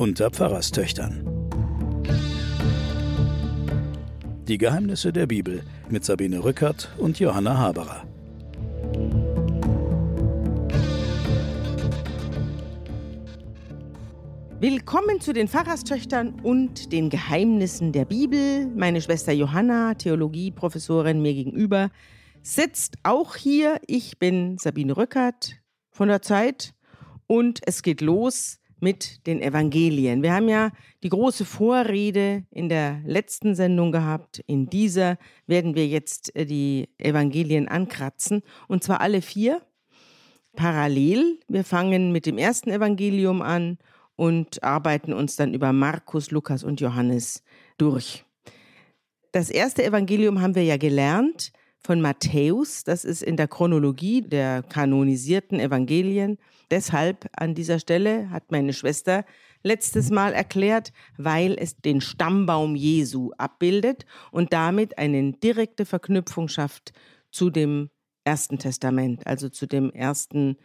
unter Pfarrerstöchtern. Die Geheimnisse der Bibel mit Sabine Rückert und Johanna Haberer. Willkommen zu den Pfarrerstöchtern und den Geheimnissen der Bibel. Meine Schwester Johanna, Theologieprofessorin mir gegenüber, sitzt auch hier. Ich bin Sabine Rückert von der Zeit und es geht los mit den Evangelien. Wir haben ja die große Vorrede in der letzten Sendung gehabt. In dieser werden wir jetzt äh, die Evangelien ankratzen und zwar alle vier parallel. Wir fangen mit dem ersten Evangelium an und arbeiten uns dann über Markus, Lukas und Johannes durch. Das erste Evangelium haben wir ja gelernt von Matthäus. Das ist in der Chronologie der kanonisierten Evangelien. Deshalb an dieser Stelle hat meine Schwester letztes Mal erklärt, weil es den Stammbaum Jesu abbildet und damit eine direkte Verknüpfung schafft zu dem Ersten Testament, also zu dem ersten,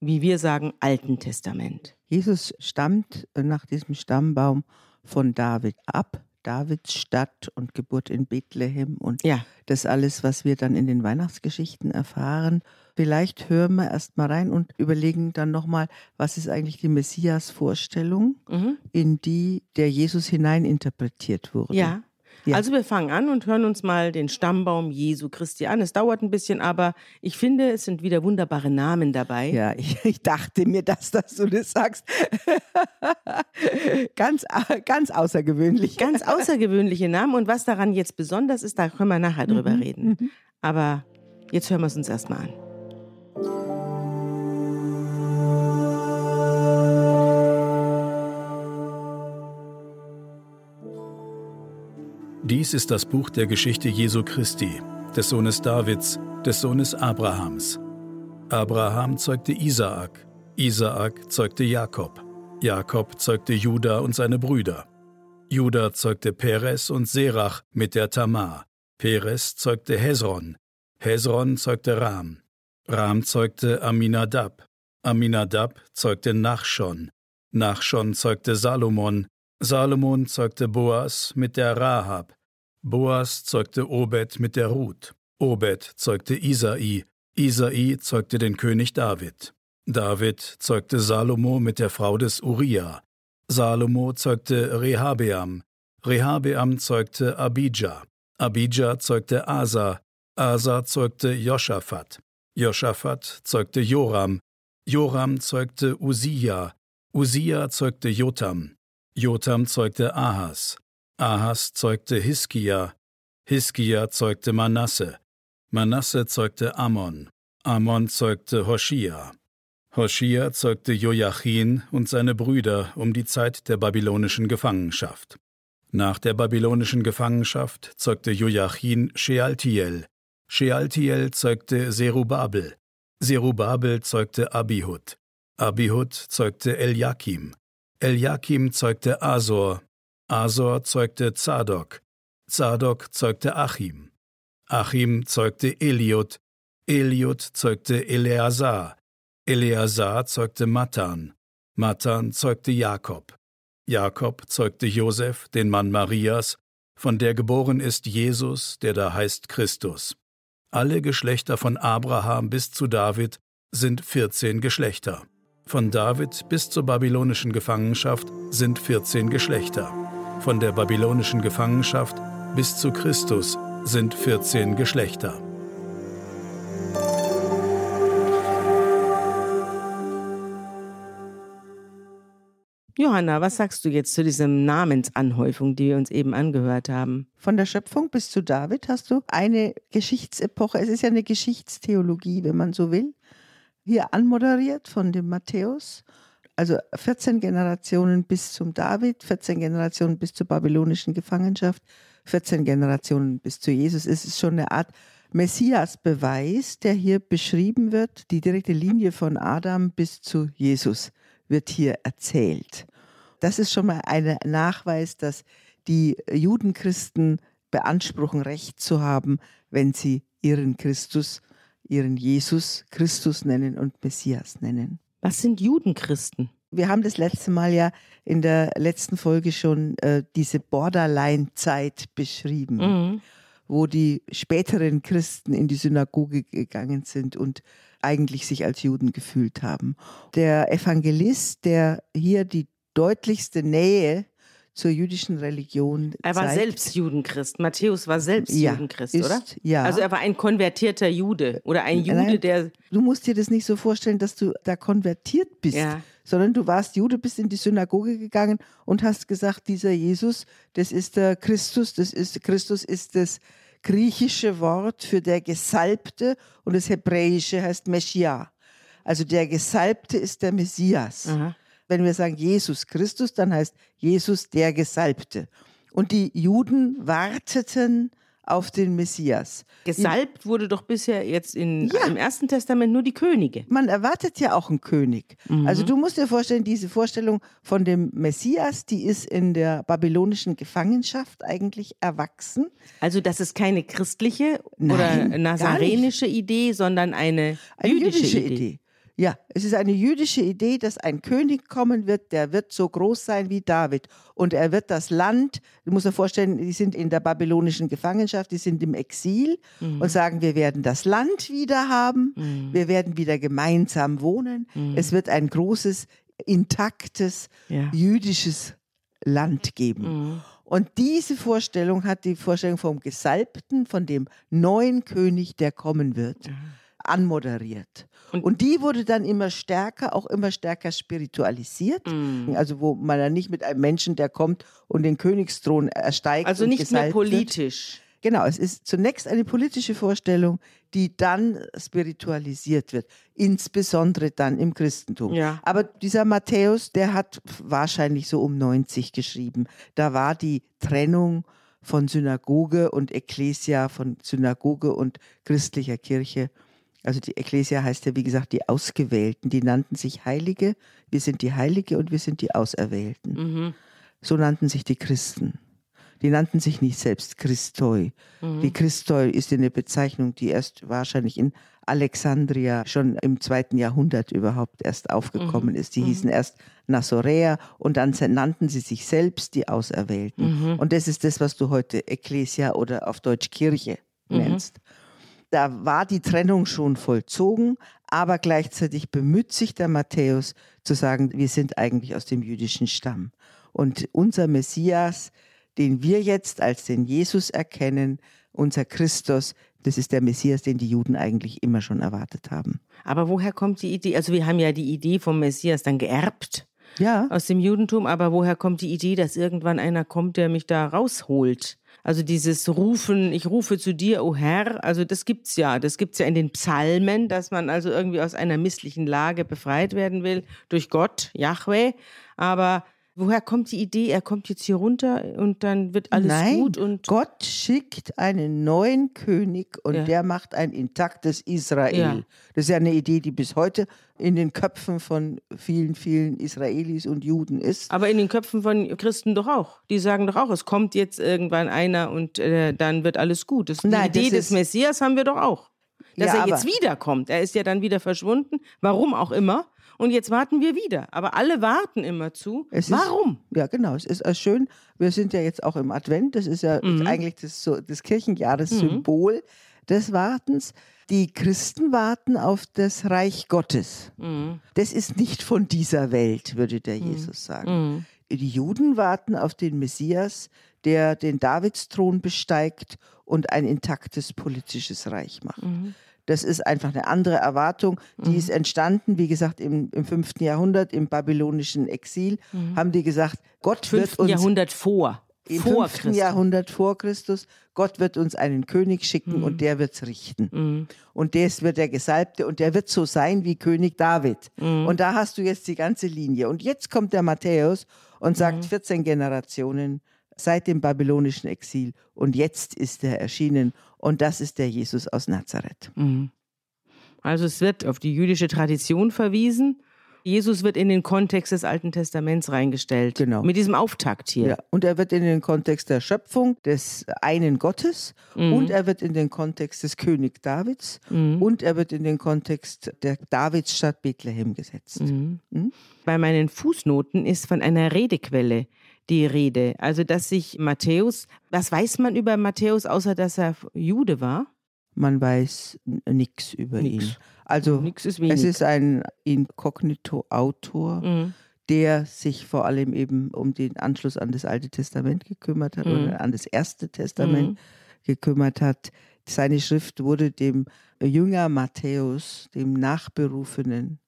wie wir sagen, Alten Testament. Jesus stammt nach diesem Stammbaum von David ab. Davids Stadt und Geburt in Bethlehem und ja. das alles, was wir dann in den Weihnachtsgeschichten erfahren. Vielleicht hören wir erst mal rein und überlegen dann nochmal, was ist eigentlich die Messias-Vorstellung, mhm. in die der Jesus hineininterpretiert wurde. Ja. Ja. Also wir fangen an und hören uns mal den Stammbaum Jesu Christi an. Es dauert ein bisschen, aber ich finde, es sind wieder wunderbare Namen dabei. Ja, ich, ich dachte mir, dass, dass du das sagst. ganz, ganz außergewöhnlich. Ganz außergewöhnliche Namen. Und was daran jetzt besonders ist, da können wir nachher drüber mhm. reden. Mhm. Aber jetzt hören wir es uns erstmal an. Dies ist das Buch der Geschichte Jesu Christi, des Sohnes Davids, des Sohnes Abrahams. Abraham zeugte Isaak, Isaak zeugte Jakob, Jakob zeugte Juda und seine Brüder. Juda zeugte Perez und Serach mit der Tamar. Perez zeugte Hezron, Hezron zeugte Ram, Ram zeugte Aminadab, Aminadab zeugte Nachschon, Nachschon zeugte Salomon, Salomon zeugte Boas mit der Rahab, Boas zeugte Obed mit der Ruth. Obed zeugte Isai. Isai zeugte den König David. David zeugte Salomo mit der Frau des Uriah. Salomo zeugte Rehabeam. Rehabeam zeugte Abijah. Abijah zeugte Asa. Asa zeugte Joschafat. Joschafat zeugte Joram. Joram zeugte Usia. Usia zeugte Jotam. Jotam zeugte Ahas. Ahas zeugte Hiskia, Hiskia zeugte Manasse, Manasse zeugte Ammon, Ammon zeugte Hoshia. Hoshia zeugte Joachim und seine Brüder um die Zeit der babylonischen Gefangenschaft. Nach der babylonischen Gefangenschaft zeugte Joachim Shealtiel. Shealtiel zeugte Serubabel. Serubabel zeugte Abihud. Abihud zeugte Eliakim. Eliakim zeugte Asor. Asor zeugte Zadok, Zadok zeugte Achim, Achim zeugte Eliud, Eliud zeugte Eleazar, Eleazar zeugte Matan, Matan zeugte Jakob, Jakob zeugte Josef, den Mann Marias, von der geboren ist Jesus, der da heißt Christus. Alle Geschlechter von Abraham bis zu David sind 14 Geschlechter. Von David bis zur babylonischen Gefangenschaft sind 14 Geschlechter. Von der babylonischen Gefangenschaft bis zu Christus sind 14 Geschlechter. Johanna, was sagst du jetzt zu dieser Namensanhäufung, die wir uns eben angehört haben? Von der Schöpfung bis zu David hast du eine Geschichtsepoche. Es ist ja eine Geschichtstheologie, wenn man so will. Hier anmoderiert von dem Matthäus also 14 Generationen bis zum David, 14 Generationen bis zur babylonischen Gefangenschaft, 14 Generationen bis zu Jesus. Es ist schon eine Art Messias-Beweis, der hier beschrieben wird. Die direkte Linie von Adam bis zu Jesus wird hier erzählt. Das ist schon mal ein Nachweis, dass die Judenchristen beanspruchen, Recht zu haben, wenn sie ihren Christus, ihren Jesus Christus nennen und Messias nennen. Was sind Judenchristen? Wir haben das letzte Mal ja in der letzten Folge schon äh, diese Borderline-Zeit beschrieben, Mhm. wo die späteren Christen in die Synagoge gegangen sind und eigentlich sich als Juden gefühlt haben. Der Evangelist, der hier die deutlichste Nähe zur jüdischen Religion Er war zeigt, selbst Judenchrist. Matthäus war selbst Ja, Judenchrist, ist- oder? ja. Also er war ein konvertierter Jude oder ein Jude, Nein. der Du musst dir das nicht so vorstellen, dass du da konvertiert bist, Ja. sondern du warst Jude, bist in die Synagoge gegangen und hast gesagt, dieser Jesus, das ist der Christus, das ist Christus ist das griechische Wort für der Gesalbte und das hebräische heißt Messiah. Also der Gesalbte ist der Messias. Aha. Wenn wir sagen Jesus Christus, dann heißt Jesus der Gesalbte. Und die Juden warteten auf den Messias. gesalbt wurde doch bisher jetzt in, Ja. im Ersten Testament nur die Könige. man erwartet ja auch einen König. Also du musst dir vorstellen, diese Vorstellung von dem Messias, die ist in der babylonischen Gefangenschaft eigentlich erwachsen. Also das ist keine christliche Nein, oder nazarenische Idee, sondern eine, Eine jüdische, Idee. Ja, es ist eine jüdische Idee, dass ein König kommen wird, der wird so groß sein wie David. Und er wird das Land, du musst dir vorstellen, die sind in der babylonischen Gefangenschaft, die sind im Exil Mhm. und sagen, wir werden das Land wieder haben, wir werden wieder gemeinsam wohnen. Es wird ein großes, intaktes, Mhm. Ja. Mhm. jüdisches Land geben. Und diese Vorstellung hat die Vorstellung vom Gesalbten, von dem neuen König, der kommen wird, anmoderiert. Und, die wurde dann immer stärker, auch immer stärker spiritualisiert. Mhm. Also wo man dann nicht mit einem Menschen, der kommt und den Königsthron ersteigt. Also und nicht mehr gesalbt wird. politisch. Genau, es ist zunächst eine politische Vorstellung, die dann spiritualisiert wird, insbesondere dann im Christentum. Ja. Aber dieser Matthäus, der hat wahrscheinlich so um 90 geschrieben. Da war die Trennung von Synagoge und Ekklesia, von Synagoge und christlicher Kirche. Also die Ekklesia heißt ja, wie gesagt, die Ausgewählten. Die nannten sich Heilige. Wir sind die Heilige und wir sind die Auserwählten. Mhm. So nannten sich die Christen. Die nannten sich nicht selbst Christoi. Die Christoi ist eine Bezeichnung, die erst wahrscheinlich in Alexandria schon im zweiten Jahrhundert überhaupt erst aufgekommen ist. Die hießen erst Nazoräer und dann nannten sie sich selbst die Auserwählten. Und das ist das, was du heute Ekklesia oder auf Deutsch Kirche nennst. Da war die Trennung schon vollzogen, aber gleichzeitig bemüht sich der Matthäus zu sagen, wir sind eigentlich aus dem jüdischen Stamm. Und unser Messias, den wir jetzt als den Jesus erkennen, unser Christus, das ist der Messias, den die Juden eigentlich immer schon erwartet haben. Aber woher kommt die Idee? Also wir haben ja die Idee vom Messias dann geerbt Ja, aus dem Judentum, aber woher kommt die Idee, dass irgendwann einer kommt, der mich da rausholt? Also dieses Rufen, ich rufe zu dir, o Herr, also das gibt's ja. Das gibt's ja in den Psalmen, dass man also irgendwie aus einer misslichen Lage befreit werden will durch Gott, Yahweh. Aber woher kommt die Idee, er kommt jetzt hier runter und dann wird alles Nein, gut und Gott schickt einen neuen König und Ja. der macht ein intaktes Israel. Ja. Das ist ja eine Idee, die bis heute in den Köpfen von vielen, vielen Israelis und Juden ist. Aber in den Köpfen von Christen doch auch. Die sagen doch auch, es kommt jetzt irgendwann einer und äh, dann wird alles gut. Das, die Nein, Idee das des Messias haben wir doch auch. Dass Ja, er jetzt wiederkommt. Er ist ja dann wieder verschwunden, warum auch immer. Und jetzt warten wir wieder. Aber alle warten immer zu. Es ist- warum? Ja, genau. Es ist äh, schön. Wir sind ja jetzt auch im Advent. Das ist ja Mhm. eigentlich das, so, das Kirchenjahressymbol des Wartens. Die Christen warten auf das Reich Gottes. Mhm. Das ist nicht von dieser Welt, würde der Jesus sagen. Mhm. Die Juden warten auf den Messias, der den Davidsthron besteigt und ein intaktes politisches Reich macht. Mhm. Das ist einfach eine andere Erwartung. Die ist entstanden, wie gesagt, im, im 5. Jahrhundert, im babylonischen Exil, haben die gesagt, Gott wird 5. uns Jahrhundert vor. im vor 5. Christus. Jahrhundert vor Christus, Gott wird uns einen König schicken Mhm. und der wird's richten. Und der wird der Gesalbte und der wird so sein wie König David. Mhm. Und da hast du jetzt die ganze Linie. Und jetzt kommt der Matthäus und Mhm. sagt 14 Generationen seit dem babylonischen Exil und jetzt ist er erschienen und das ist der Jesus aus Nazareth. Also es wird auf die jüdische Tradition verwiesen Jesus wird in den Kontext des Alten Testaments reingestellt. Genau. Mit diesem Auftakt hier. Ja, und er wird in den Kontext der Schöpfung des einen Gottes Mhm. und er wird in den Kontext des König Davids Mhm. und er wird in den Kontext der Davidsstadt Bethlehem gesetzt. Mhm. Mhm. Bei meinen Fußnoten ist von einer Redequelle die Rede. Also, dass sich Matthäus, was weiß man über Matthäus, außer dass er Jude war? Man weiß nichts über Nix. ihn. Also Nichts ist es ist ein Inkognito-Autor, Mhm. der sich vor allem eben um den Anschluss an das Alte Testament gekümmert hat Mhm. oder an das Erste Testament Mhm. gekümmert hat. Seine Schrift wurde dem Jünger Matthäus, dem Nachberufenen,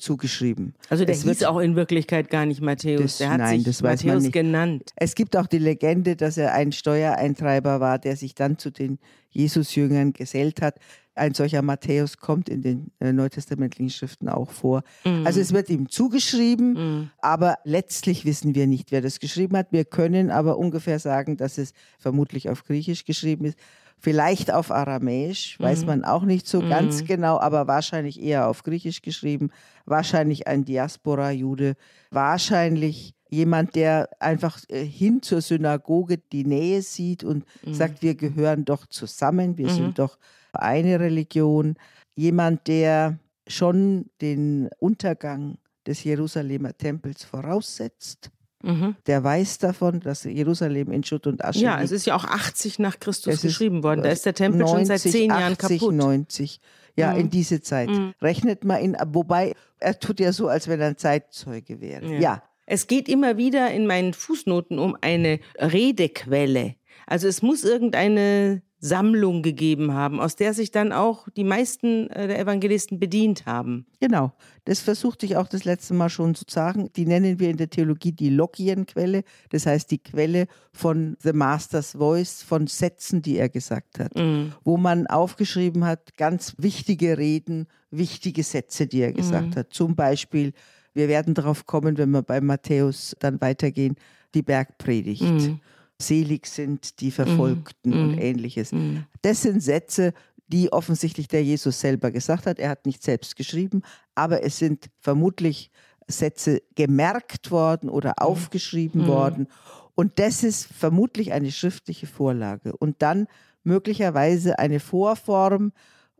zugeschrieben. Also der Es hieß auch in Wirklichkeit gar nicht Matthäus. Das- der hat nein, sich weiß Matthäus genannt. Es gibt auch die Legende, dass er ein Steuereintreiber war, der sich dann zu den Jesusjüngern gesellt hat. Ein solcher Matthäus kommt in den äh, neutestamentlichen Schriften auch vor. Mhm. Also es wird ihm zugeschrieben, Mhm. aber letztlich wissen wir nicht, wer das geschrieben hat. Wir können aber ungefähr sagen, dass es vermutlich auf Griechisch geschrieben ist. Vielleicht auf Aramäisch, weiß Mhm. man auch nicht so ganz Mhm. genau, aber wahrscheinlich eher auf Griechisch geschrieben. Wahrscheinlich ein Diaspora-Jude. Wahrscheinlich jemand, der einfach äh, hin zur Synagoge die Nähe sieht und Mhm. sagt, wir gehören doch zusammen, wir Mhm. sind doch eine Religion. Jemand, der schon den Untergang des Jerusalemer Tempels voraussetzt. Mhm. Der weiß davon, dass Jerusalem in Schutt und Asche Ja, liegt. es ist ja auch 80 nach Christus Es ist, geschrieben worden. Da ist der Tempel schon seit 90, zehn Jahren 80, kaputt. 90. Ja, Mhm. in diese Zeit. Mhm. Rechnet mal in, wobei er tut ja so, als wenn er ein Zeitzeuge wäre. Ja. Ja. Es geht immer wieder in meinen Fußnoten um eine Redequelle. Also es muss irgendeine Sammlung gegeben haben, aus der sich dann auch die meisten äh, der Evangelisten bedient haben. Genau. Das versuchte ich auch das letzte Mal schon zu sagen. Die nennen wir in der Theologie die Logienquelle. Das heißt die Quelle von The Master's Voice, von Sätzen, die er gesagt hat. Mhm. Wo man aufgeschrieben hat, ganz wichtige Reden, wichtige Sätze, die er gesagt hat. Zum Beispiel, wir werden darauf kommen, wenn wir bei Matthäus dann weitergehen, die Bergpredigt. Mhm. Selig sind die Verfolgten Mhm. und ähnliches. Mhm. Das sind Sätze, die offensichtlich der Jesus selber gesagt hat. Er hat nicht selbst geschrieben, aber es sind vermutlich Sätze gemerkt worden oder aufgeschrieben Mhm. worden. Und das ist vermutlich eine schriftliche Vorlage. Und dann möglicherweise eine Vorform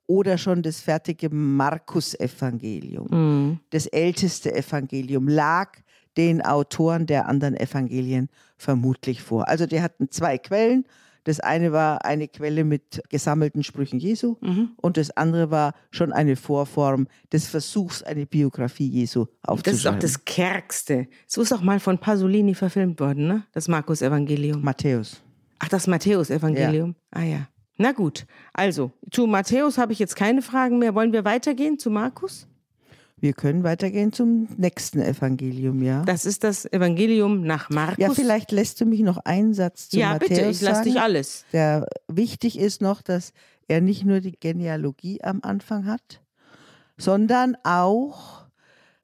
oder schon das fertige Markus-Evangelium. Mhm. Das älteste Evangelium lag den Autoren der anderen Evangelien vermutlich vor. Also die hatten zwei Quellen. Das eine war eine Quelle mit gesammelten Sprüchen Jesu Mhm. und das andere war schon eine Vorform des Versuchs, eine Biografie Jesu Das ist auch aufzuschreiben. das Kärgste. So ist auch mal von Pasolini verfilmt worden, ne? Das Markus-Evangelium. Matthäus. Ach, das Matthäus-Evangelium. Ah ja. Na gut. Also, zu Matthäus habe ich jetzt keine Fragen mehr. Wollen wir weitergehen zu Markus? Wir können weitergehen zum nächsten Evangelium, ja? Das ist das Evangelium nach Markus. Ja, vielleicht lässt du mich noch einen Satz zu Ja, Matthäus bitte, ich lasse dich alles. Der wichtig ist noch, dass er nicht nur die Genealogie am Anfang hat, sondern auch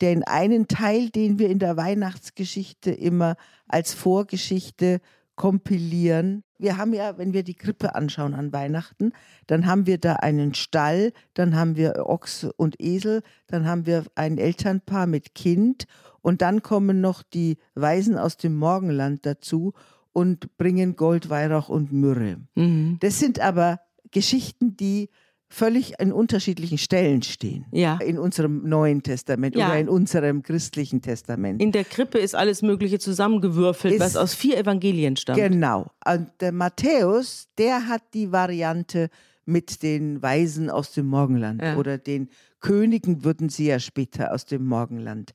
den einen Teil, den wir in der Weihnachtsgeschichte immer als Vorgeschichte kompilieren. Wir haben ja, wenn wir die Krippe anschauen an Weihnachten, dann haben wir da einen Stall, dann haben wir Ochs und Esel, dann haben wir ein Elternpaar mit Kind und dann kommen noch die Weisen aus dem Morgenland dazu und bringen Gold, Weihrauch und Myrrhe. Mhm. Das sind aber Geschichten, die völlig an unterschiedlichen Stellen stehen. Ja. In unserem Neuen Testament Ja. oder in unserem christlichen Testament. In der Krippe ist alles Mögliche zusammengewürfelt, Ist- was aus vier Evangelien stammt. Genau. Und der Matthäus, der hat die Variante mit den Weisen aus dem Morgenland Ja. oder den Königen würden sie ja später aus dem Morgenland.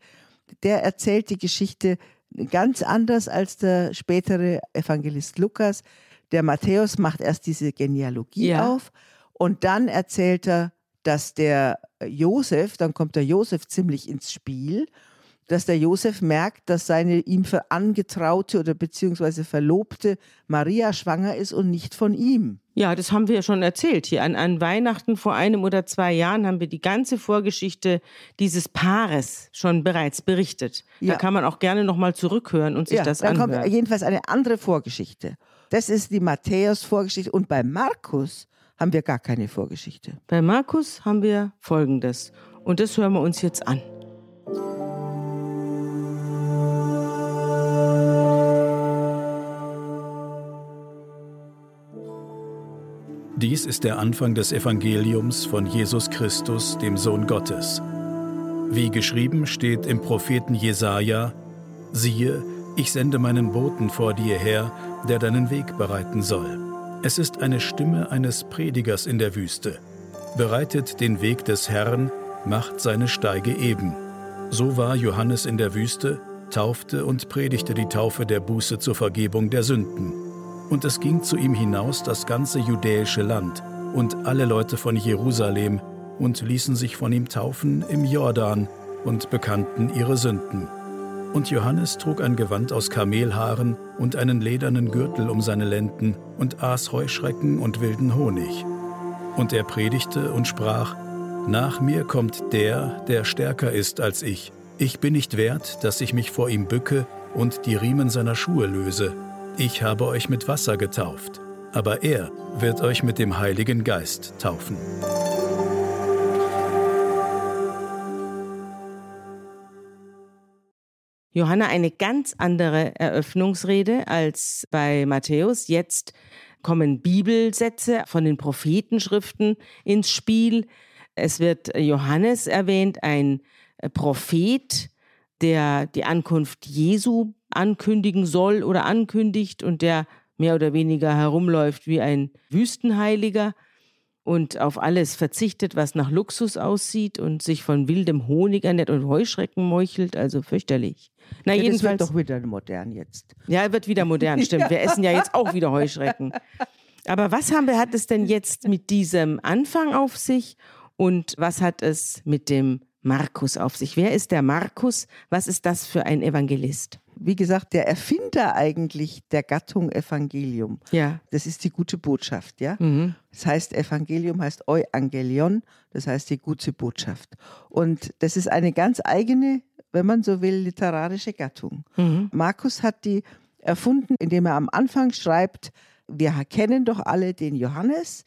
Der erzählt die Geschichte ganz anders als der spätere Evangelist Lukas. Der Matthäus macht erst diese Genealogie Ja. auf und dann erzählt er, dass der Josef, dann kommt der Josef ziemlich ins Spiel, dass der Josef merkt, dass seine ihm ver- angetraute oder beziehungsweise verlobte Maria schwanger ist und nicht von ihm. Ja, das haben wir ja schon erzählt hier. An, an Weihnachten vor einem oder zwei Jahren haben wir die ganze Vorgeschichte dieses Paares schon bereits berichtet. Da Ja. kann man auch gerne nochmal zurückhören und sich ja, das dann anhören. kommt jedenfalls eine andere Vorgeschichte. Das ist die Matthäus-Vorgeschichte. Und bei Markus haben wir gar keine Vorgeschichte. Bei Markus haben wir Folgendes. Und das hören wir uns jetzt an. Dies ist der Anfang des Evangeliums von Jesus Christus, dem Sohn Gottes. Wie geschrieben steht im Propheten Jesaja: Siehe, ich sende meinen Boten vor dir her, der deinen Weg bereiten soll. Es ist eine Stimme eines Predigers in der Wüste. Bereitet den Weg des Herrn, macht seine Steige eben. So war Johannes in der Wüste, taufte und predigte die Taufe der Buße zur Vergebung der Sünden. Und es ging zu ihm hinaus das ganze judäische Land und alle Leute von Jerusalem und ließen sich von ihm taufen im Jordan und bekannten ihre Sünden. Und Johannes trug ein Gewand aus Kamelhaaren und einen ledernen Gürtel um seine Lenden und aß Heuschrecken und wilden Honig. Und er predigte und sprach, Nach mir kommt der, der stärker ist als ich. Ich bin nicht wert, dass ich mich vor ihm bücke und die Riemen seiner Schuhe löse. Ich habe euch mit Wasser getauft, aber er wird euch mit dem Heiligen Geist taufen. Johanna eine ganz andere Eröffnungsrede als bei Matthäus. Jetzt kommen Bibelsätze von den Prophetenschriften ins Spiel. Es wird Johannes erwähnt, ein Prophet, der die Ankunft Jesu ankündigen soll oder ankündigt und der mehr oder weniger herumläuft wie ein Wüstenheiliger und auf alles verzichtet, was nach Luxus aussieht und sich von wildem Honig ernährt und Heuschrecken meuchelt, also fürchterlich. Na, ja, jedenfalls. Das wird doch wieder modern jetzt. Ja, wird wieder modern, stimmt. Wir essen ja jetzt auch wieder Heuschrecken. Aber was haben wir, hat es denn jetzt mit diesem Anfang auf sich und was hat es mit dem Markus auf sich? Wer ist der Markus? Was ist das für ein Evangelist? Wie gesagt, der Erfinder eigentlich der Gattung Evangelium. Ja. Das ist die gute Botschaft, ja. Mhm. Das heißt, Evangelium heißt Euangelion, das heißt die gute Botschaft. Und das ist eine ganz eigene wenn man so will, literarische Gattung. Mhm. Markus hat die erfunden, indem er am Anfang schreibt, wir kennen doch alle den Johannes,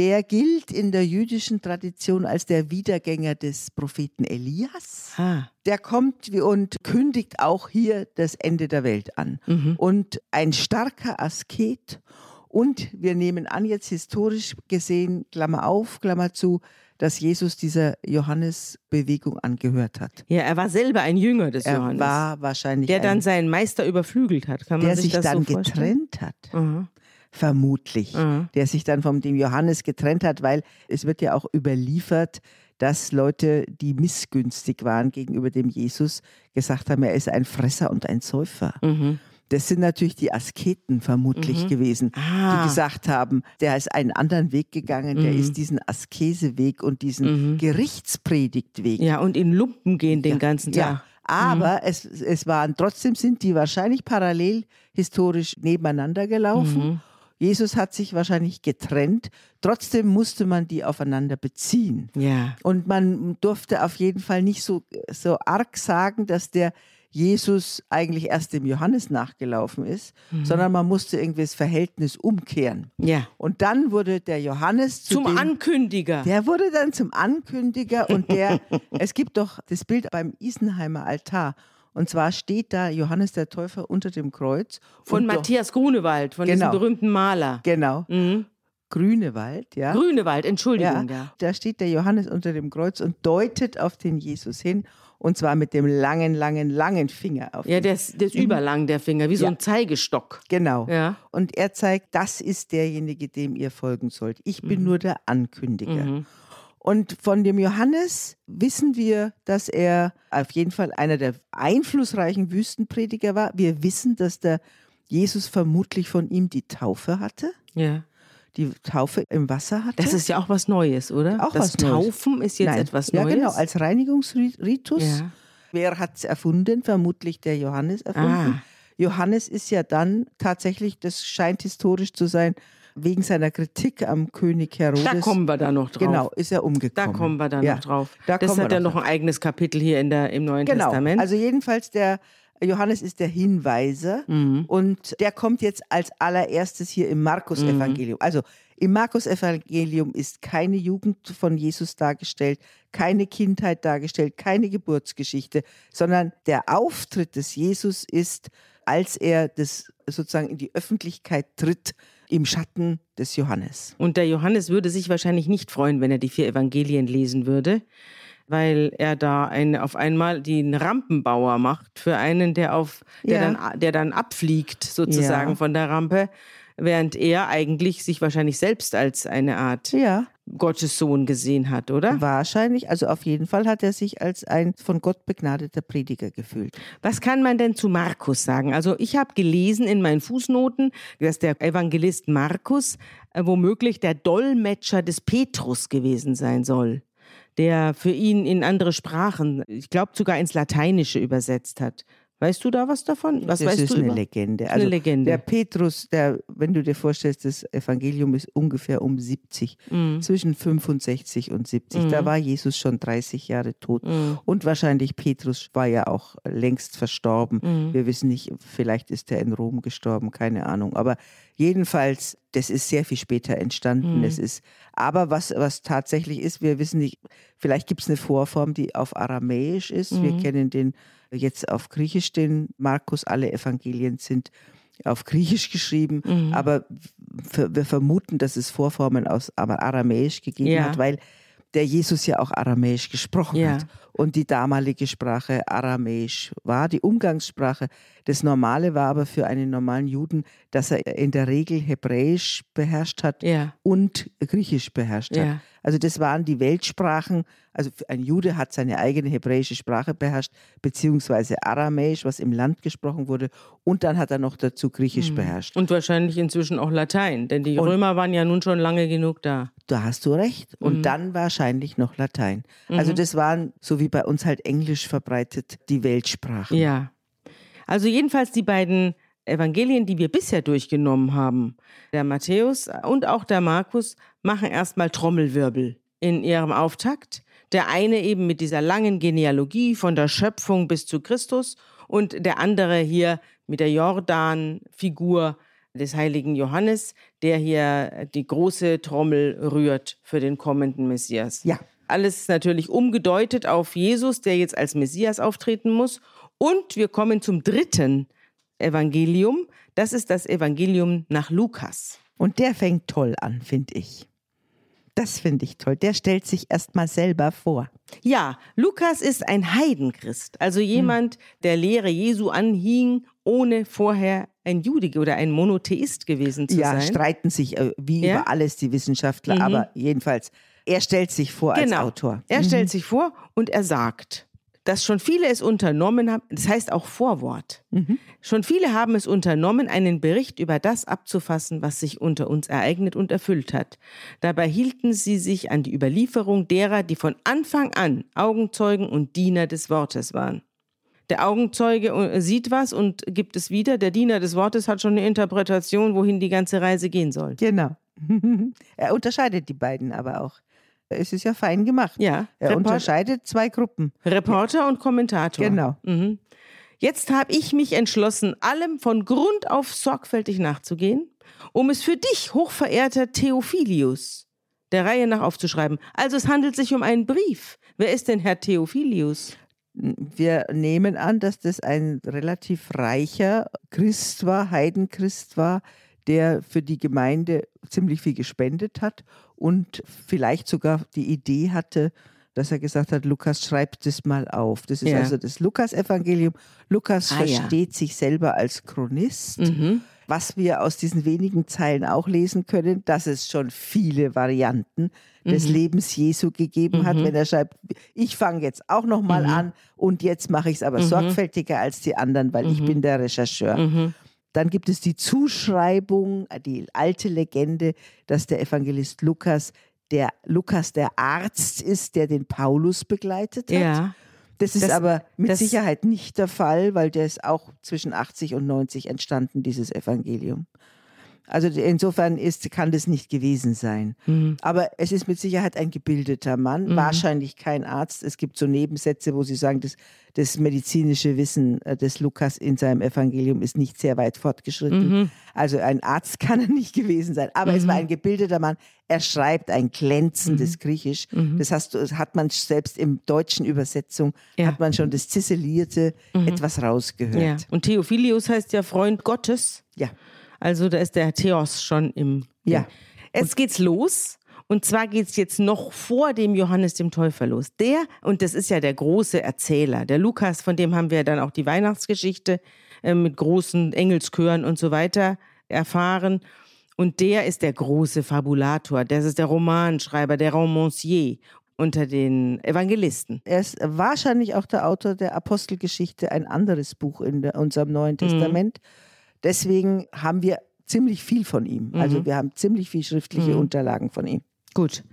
der gilt in der jüdischen Tradition als der Wiedergänger des Propheten Elias. Ha. Der kommt und kündigt auch hier das Ende der Welt an. Mhm. Und ein starker Asket. Und wir nehmen an, jetzt historisch gesehen, Klammer auf, Klammer zu, dass Jesus dieser Johannes-Bewegung angehört hat. Ja, er war selber ein Jünger des er Johannes. Er war wahrscheinlich. Der dann seinen Meister überflügelt hat. Kann man der sich, sich dann so getrennt hat. Mhm. Vermutlich. Mhm. Der sich dann von dem Johannes getrennt hat, weil es wird ja auch überliefert, dass Leute, die missgünstig waren gegenüber dem Jesus, gesagt haben, er ist ein Fresser und ein Säufer. Mhm. Das sind natürlich die Asketen vermutlich mhm. gewesen, ah. die gesagt haben, der ist einen anderen Weg gegangen, mhm. der ist diesen Askeseweg und diesen mhm. Gerichtspredigtweg. Ja, und in Lumpen gehen den ja. ganzen Tag. Ja. Aber mhm. es, es waren trotzdem sind die wahrscheinlich parallel historisch nebeneinander gelaufen. Jesus hat sich wahrscheinlich getrennt. Trotzdem musste man die aufeinander beziehen. Ja. Und man durfte auf jeden Fall nicht so, so arg sagen, dass der Jesus eigentlich erst dem Johannes nachgelaufen ist, mhm. sondern man musste irgendwie das Verhältnis umkehren. Ja. Und dann wurde der Johannes zu zum dem, Ankündiger. Der wurde dann zum Ankündiger und der, es gibt doch das Bild beim Isenheimer Altar. Und zwar steht da Johannes der Täufer unter dem Kreuz. Von Matthias Grunewald, von genau, diesem berühmten Maler. Genau. Mhm. Grünewald, ja. Grünewald, Entschuldigung, ja. ja. Da steht der Johannes unter dem Kreuz und deutet auf den Jesus hin und zwar mit dem langen, langen, langen Finger auf. Ja, der ist, der ist überlang, der Finger, wie so ein Zeigestock. Genau. Ja. Und er zeigt, das ist derjenige, dem ihr folgen sollt. Ich bin mhm. nur der Ankündiger. Mhm. Und von dem Johannes wissen wir, dass er auf jeden Fall einer der einflussreichen Wüstenprediger war. Wir wissen, dass der Jesus vermutlich von ihm die Taufe hatte. Ja die Taufe im Wasser hatte. Das ist ja auch was Neues, oder? Auch das was Neues. Taufen ist jetzt Nein. etwas Neues. Ja, genau, als Reinigungsritus. Ja. Wer hat es erfunden? Vermutlich der Johannes erfunden. Ah. Johannes ist ja dann tatsächlich, das scheint historisch zu sein, wegen seiner Kritik am König Herodes. Da kommen wir da noch drauf. Genau, ist er umgekommen. Da kommen wir dann ja, noch drauf. Da das hat ja noch ein eigenes Kapitel hier in der, im Neuen genau. Testament. Also jedenfalls der Johannes ist der Hinweiser mhm. und der kommt jetzt als allererstes hier im Markus-Evangelium. Mhm. Also im Markus-Evangelium ist keine Jugend von Jesus dargestellt, keine Kindheit dargestellt, keine Geburtsgeschichte, sondern der Auftritt des Jesus ist, als er das sozusagen in die Öffentlichkeit tritt, im Schatten des Johannes. Und der Johannes würde sich wahrscheinlich nicht freuen, wenn er die vier Evangelien lesen würde, weil er da ein, auf einmal den Rampenbauer macht für einen, der, auf, der, Ja. dann, der dann abfliegt sozusagen Ja. von der Rampe, während er eigentlich sich wahrscheinlich selbst als eine Art Ja, Gottes Sohn gesehen hat, oder? wahrscheinlich. Also auf jeden Fall hat er sich als ein von Gott begnadeter Prediger gefühlt. Was kann man denn zu Markus sagen? Also ich habe gelesen in meinen Fußnoten, dass der Evangelist Markus äh, womöglich der Dolmetscher des Petrus gewesen sein soll, der für ihn in andere Sprachen, ich glaube sogar ins Lateinische übersetzt hat. Weißt du da was davon? Was das weißt ist du eine über? Legende. Eine Also Legende. der Petrus, der, wenn du dir vorstellst, das Evangelium ist ungefähr um 70, Mhm. zwischen 65 und 70. Da war Jesus schon 30 Jahre tot. Mhm. Und wahrscheinlich Petrus war ja auch längst verstorben. Mhm. Wir wissen nicht, vielleicht ist er in Rom gestorben, keine Ahnung. Aber jedenfalls, das ist sehr viel später entstanden. Mhm. Es ist, aber was, was tatsächlich ist, wir wissen nicht, vielleicht gibt es eine Vorform, die auf Aramäisch ist. Wir Mhm. kennen den jetzt auf Griechisch, den Markus. Alle Evangelien sind auf Griechisch geschrieben, Mhm. aber wir wir vermuten, dass es Vorformen aus Aramäisch gegeben Ja. hat, weil der Jesus ja auch Aramäisch gesprochen Ja. hat. Und die damalige Sprache Aramäisch war die Umgangssprache. Das Normale war aber für einen normalen Juden, dass er in der Regel Hebräisch beherrscht hat Ja. und Griechisch beherrscht hat. Also das waren die Weltsprachen. Also ein Jude hat seine eigene hebräische Sprache beherrscht, beziehungsweise Aramäisch, was im Land gesprochen wurde. Und dann hat er noch dazu Griechisch beherrscht. Und wahrscheinlich inzwischen auch Latein, denn die Und- Römer waren ja nun schon lange genug da. Da hast du recht. Und Mhm. dann wahrscheinlich noch Latein. Also das waren, so wie bei uns halt Englisch verbreitet, die Weltsprachen. Ja. Also jedenfalls die beiden Evangelien, die wir bisher durchgenommen haben, der Matthäus und auch der Markus, machen erstmal Trommelwirbel in ihrem Auftakt. Der eine eben mit dieser langen Genealogie von der Schöpfung bis zu Christus und der andere hier mit der Jordan-Figur des heiligen Johannes, der hier die große Trommel rührt für den kommenden Messias. Ja. Alles natürlich umgedeutet auf Jesus, der jetzt als Messias auftreten muss. Und wir kommen zum dritten Evangelium. Das ist das Evangelium nach Lukas. Und der fängt toll an, finde ich. Das finde ich toll. Der stellt sich erstmal selber vor. Ja, Lukas ist ein Heidenchrist, also jemand, der Lehre Jesu anhing, ohne vorher ein Jude oder ein Monotheist gewesen zu ja, sein. streiten sich äh, wie Ja? über alles die Wissenschaftler, Mhm. aber jedenfalls, er stellt sich vor als genau. Autor. Er Mhm. stellt sich vor und er sagt, dass schon viele es unternommen haben, das heißt auch Vorwort. Mhm. Schon viele haben es unternommen, einen Bericht über das abzufassen, was sich unter uns ereignet und erfüllt hat. Dabei hielten sie sich an die Überlieferung derer, die von Anfang an Augenzeugen und Diener des Wortes waren. Der Augenzeuge äh, sieht was und gibt es wieder. Der Diener des Wortes hat schon eine Interpretation, wohin die ganze Reise gehen soll. Genau. er unterscheidet die beiden aber auch. Es ist ja fein gemacht. Ja, Er Report- unterscheidet zwei Gruppen. Reporter und Kommentator. Genau. Mhm. Jetzt habe ich mich entschlossen, allem von Grund auf sorgfältig nachzugehen, um es für dich, hochverehrter Theophilius, der Reihe nach aufzuschreiben. Also es handelt sich um einen Brief. Wer ist denn Herr Theophilius? Wir nehmen an, dass das ein relativ reicher Christ war, Heidenchrist war, der für die Gemeinde ziemlich viel gespendet hat und vielleicht sogar die Idee hatte, dass er gesagt hat, Lukas schreibt das mal auf. Das ist Ja. also das Lukas-Evangelium. Lukas Ah, ja. versteht sich selber als Chronist. Mhm. Was wir aus diesen wenigen Zeilen auch lesen können, dass es schon viele Varianten des Mhm. Lebens Jesu gegeben hat, wenn er schreibt, ich fange jetzt auch noch mal Mhm. an und jetzt mache ich es aber sorgfältiger als die anderen, weil ich bin der Rechercheur. Dann gibt es die Zuschreibung, die alte Legende, dass der Evangelist Lukas der Lukas der Arzt ist, der den Paulus begleitet hat. Ja. Das ist Das- aber mit Sicherheit nicht der Fall, weil der ist auch zwischen 80 und 90 entstanden, dieses Evangelium. Also insofern ist, kann das nicht gewesen sein. Mhm. Aber es ist mit Sicherheit ein gebildeter Mann, wahrscheinlich kein Arzt. Es gibt so Nebensätze, wo sie sagen, das, das medizinische Wissen äh, des Lukas in seinem Evangelium ist nicht sehr weit fortgeschritten. Also ein Arzt kann er nicht gewesen sein. Aber es war ein gebildeter Mann. Er schreibt ein glänzendes Griechisch. Das, hast hat man selbst im deutschen Übersetzung, Ja. hat man schon das Ziselierte etwas rausgehört. ja. Und Theophilius heißt ja Freund Gottes. ja. Also da ist der Theos schon im. Ja. Jetzt geht's los. Und zwar geht's jetzt noch vor dem Johannes dem Täufer los. Der, und das ist ja der große Erzähler, der Lukas, von dem haben wir dann auch die Weihnachtsgeschichte äh, mit großen Engelschören und so weiter erfahren. Und der ist der große Fabulator, das ist der Romanschreiber, der Romancier unter den Evangelisten. Er ist wahrscheinlich auch der Autor der Apostelgeschichte, ein anderes Buch in der, unserem Neuen Testament. Deswegen haben wir ziemlich viel von ihm. Also wir haben ziemlich viel schriftliche Unterlagen von ihm. Gut.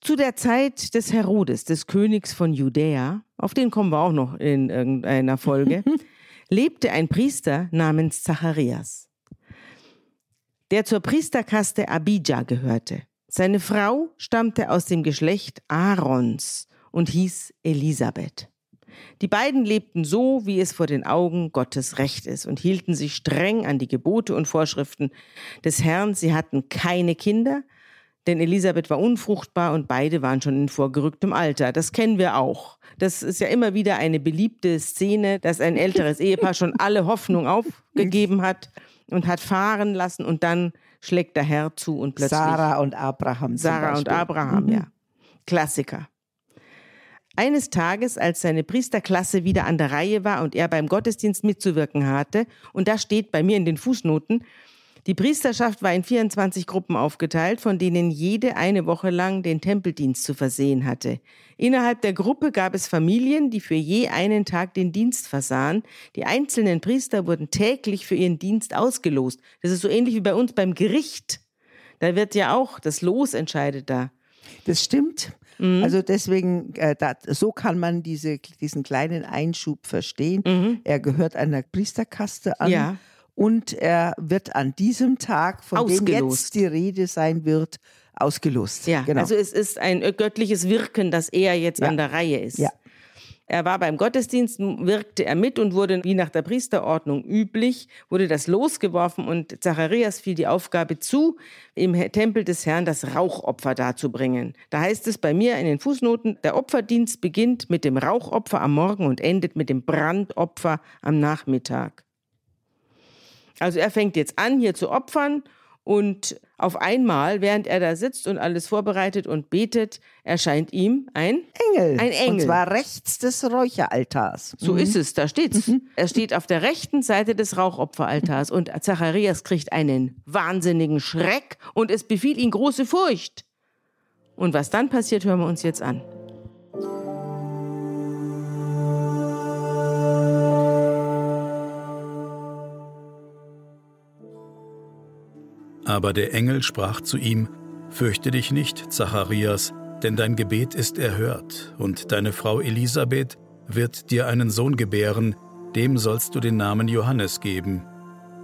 Zu der Zeit des Herodes, des Königs von Judäa, auf den kommen wir auch noch in irgendeiner Folge, lebte ein Priester namens Zacharias, der zur Priesterkaste Abijah gehörte. Seine Frau stammte aus dem Geschlecht Aarons und hieß Elisabeth. Die beiden lebten so, wie es vor den Augen Gottes recht ist und hielten sich streng an die Gebote und Vorschriften des Herrn. Sie hatten keine Kinder, denn Elisabeth war unfruchtbar und beide waren schon in vorgerücktem Alter. Das kennen wir auch. Das ist ja immer wieder eine beliebte Szene, dass ein älteres Ehepaar schon alle Hoffnung aufgegeben hat und hat fahren lassen und dann schlägt der Herr zu und plötzlich Sarah und Abraham. Sarah und. Abraham, ja. Klassiker. Eines Tages, als seine Priesterklasse wieder an der Reihe war und er beim Gottesdienst mitzuwirken hatte, und da steht bei mir in den Fußnoten, die Priesterschaft war in 24 Gruppen aufgeteilt, von denen jede eine Woche lang den Tempeldienst zu versehen hatte. Innerhalb der Gruppe gab es Familien, die für je einen Tag den Dienst versahen. Die einzelnen Priester wurden täglich für ihren Dienst ausgelost. Das ist so ähnlich wie bei uns beim Gericht. Da wird ja auch, das Los entscheidet da. Das stimmt. Mhm. Also deswegen, äh, da, so kann man diese, diesen kleinen Einschub verstehen. Er gehört einer Priesterkaste an. Mhm. Ja. Und er wird an diesem Tag, von dem Ausgelost. jetzt die Rede sein wird, ausgelost. Ja, genau. also es ist ein göttliches Wirken, dass er jetzt Ja. an der Reihe ist. Ja. Er war beim Gottesdienst, wirkte er mit und wurde, wie nach der Priesterordnung üblich, wurde das losgeworfen und Zacharias fiel die Aufgabe zu, im Tempel des Herrn das Rauchopfer darzubringen. Da heißt es bei mir in den Fußnoten, der Opferdienst beginnt mit dem Rauchopfer am Morgen und endet mit dem Brandopfer am Nachmittag. Also er fängt jetzt an, hier zu opfern und auf einmal, während er da sitzt und alles vorbereitet und betet, erscheint ihm ein Engel. Ein Engel. Und zwar rechts des Räucheraltars. So ist es, da steht's. Er steht auf der rechten Seite des Rauchopferaltars und Zacharias kriegt einen wahnsinnigen Schreck und es befiehlt ihn große Furcht. Und was dann passiert, hören wir uns jetzt an. Aber der Engel sprach zu ihm, Fürchte dich nicht, Zacharias, denn dein Gebet ist erhört, und deine Frau Elisabeth wird dir einen Sohn gebären, dem sollst du den Namen Johannes geben.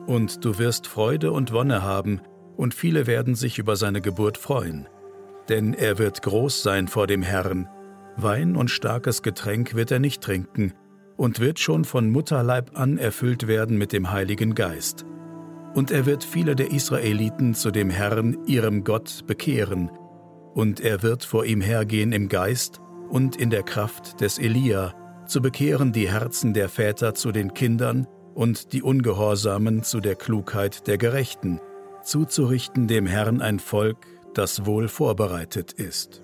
Und du wirst Freude und Wonne haben, und viele werden sich über seine Geburt freuen. Denn er wird groß sein vor dem Herrn. Wein und starkes Getränk wird er nicht trinken, und wird schon von Mutterleib an erfüllt werden mit dem Heiligen Geist. Und er wird viele der Israeliten zu dem Herrn, ihrem Gott, bekehren. Und er wird vor ihm hergehen im Geist und in der Kraft des Elia, zu bekehren die Herzen der Väter zu den Kindern und die Ungehorsamen zu der Klugheit der Gerechten, zuzurichten dem Herrn ein Volk, das wohl vorbereitet ist.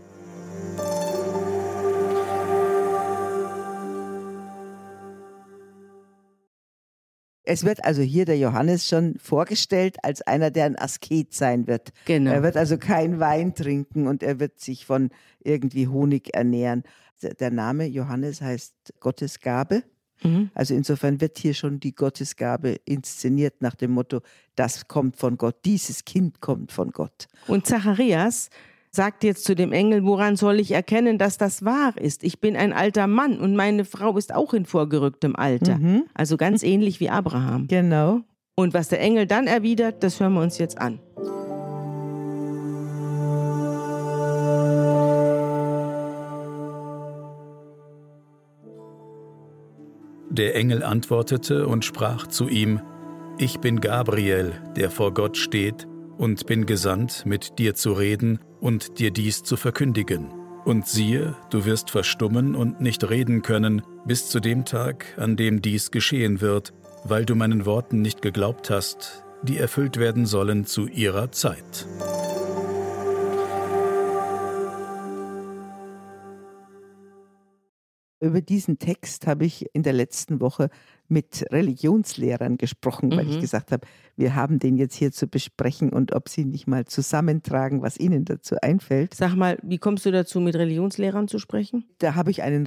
Es wird also hier der Johannes schon vorgestellt als einer, der ein Asket sein wird. Genau. Er wird also kein Wein trinken und er wird sich von irgendwie Honig ernähren. Der- Der Name Johannes heißt Gottesgabe. Mhm. Also insofern wird hier schon die Gottesgabe inszeniert nach dem Motto, das kommt von Gott, dieses Kind kommt von Gott. Und Zacharias sagt jetzt zu dem Engel, woran soll ich erkennen, dass das wahr ist? Ich bin ein alter Mann und meine Frau ist auch in vorgerücktem Alter. Also ganz ähnlich wie Abraham. Genau. Und was der Engel dann erwidert, das hören wir uns jetzt an. Der Engel antwortete und sprach zu ihm, Ich bin Gabriel, der vor Gott steht, und bin gesandt, mit dir zu reden und dir dies zu verkündigen. Und siehe, du wirst verstummen und nicht reden können, bis zu dem Tag, an dem dies geschehen wird, weil du meinen Worten nicht geglaubt hast, die erfüllt werden sollen zu ihrer Zeit. Über diesen Text habe ich in der letzten Woche mit Religionslehrern gesprochen, weil Mhm. ich gesagt habe, wir haben den jetzt hier zu besprechen und ob sie nicht mal zusammentragen, was ihnen dazu einfällt. Sag mal, wie kommst du dazu, mit Religionslehrern zu sprechen? Da habe ich einen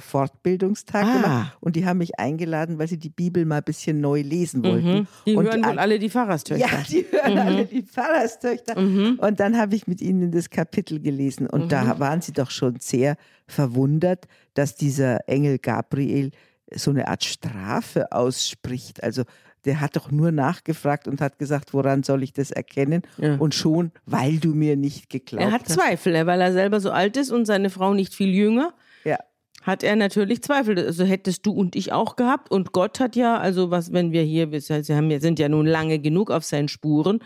Religionslehrer-Fortbildungstag Ah. gemacht und die haben mich eingeladen, weil sie die Bibel mal ein bisschen neu lesen wollten. Mhm. Die und hören wohl alle die Pfarrerstöchter. Ja, die hören alle die Pfarrerstöchter. Mhm. Und dann habe ich mit ihnen das Kapitel gelesen und da waren sie doch schon sehr verwundert, dass dieser Engel Gabriel so eine Art Strafe ausspricht. Also der hat doch nur nachgefragt und hat gesagt, woran soll ich das erkennen? Ja. Und schon, weil du mir nicht geglaubt Er hat hast. Zweifel, weil er selber so alt ist und seine Frau nicht viel jünger. Hat er natürlich Zweifel. Also hättest du und ich auch gehabt. Und Gott hat ja, also was, wenn wir hier, wir sind ja nun lange genug auf seinen Spuren,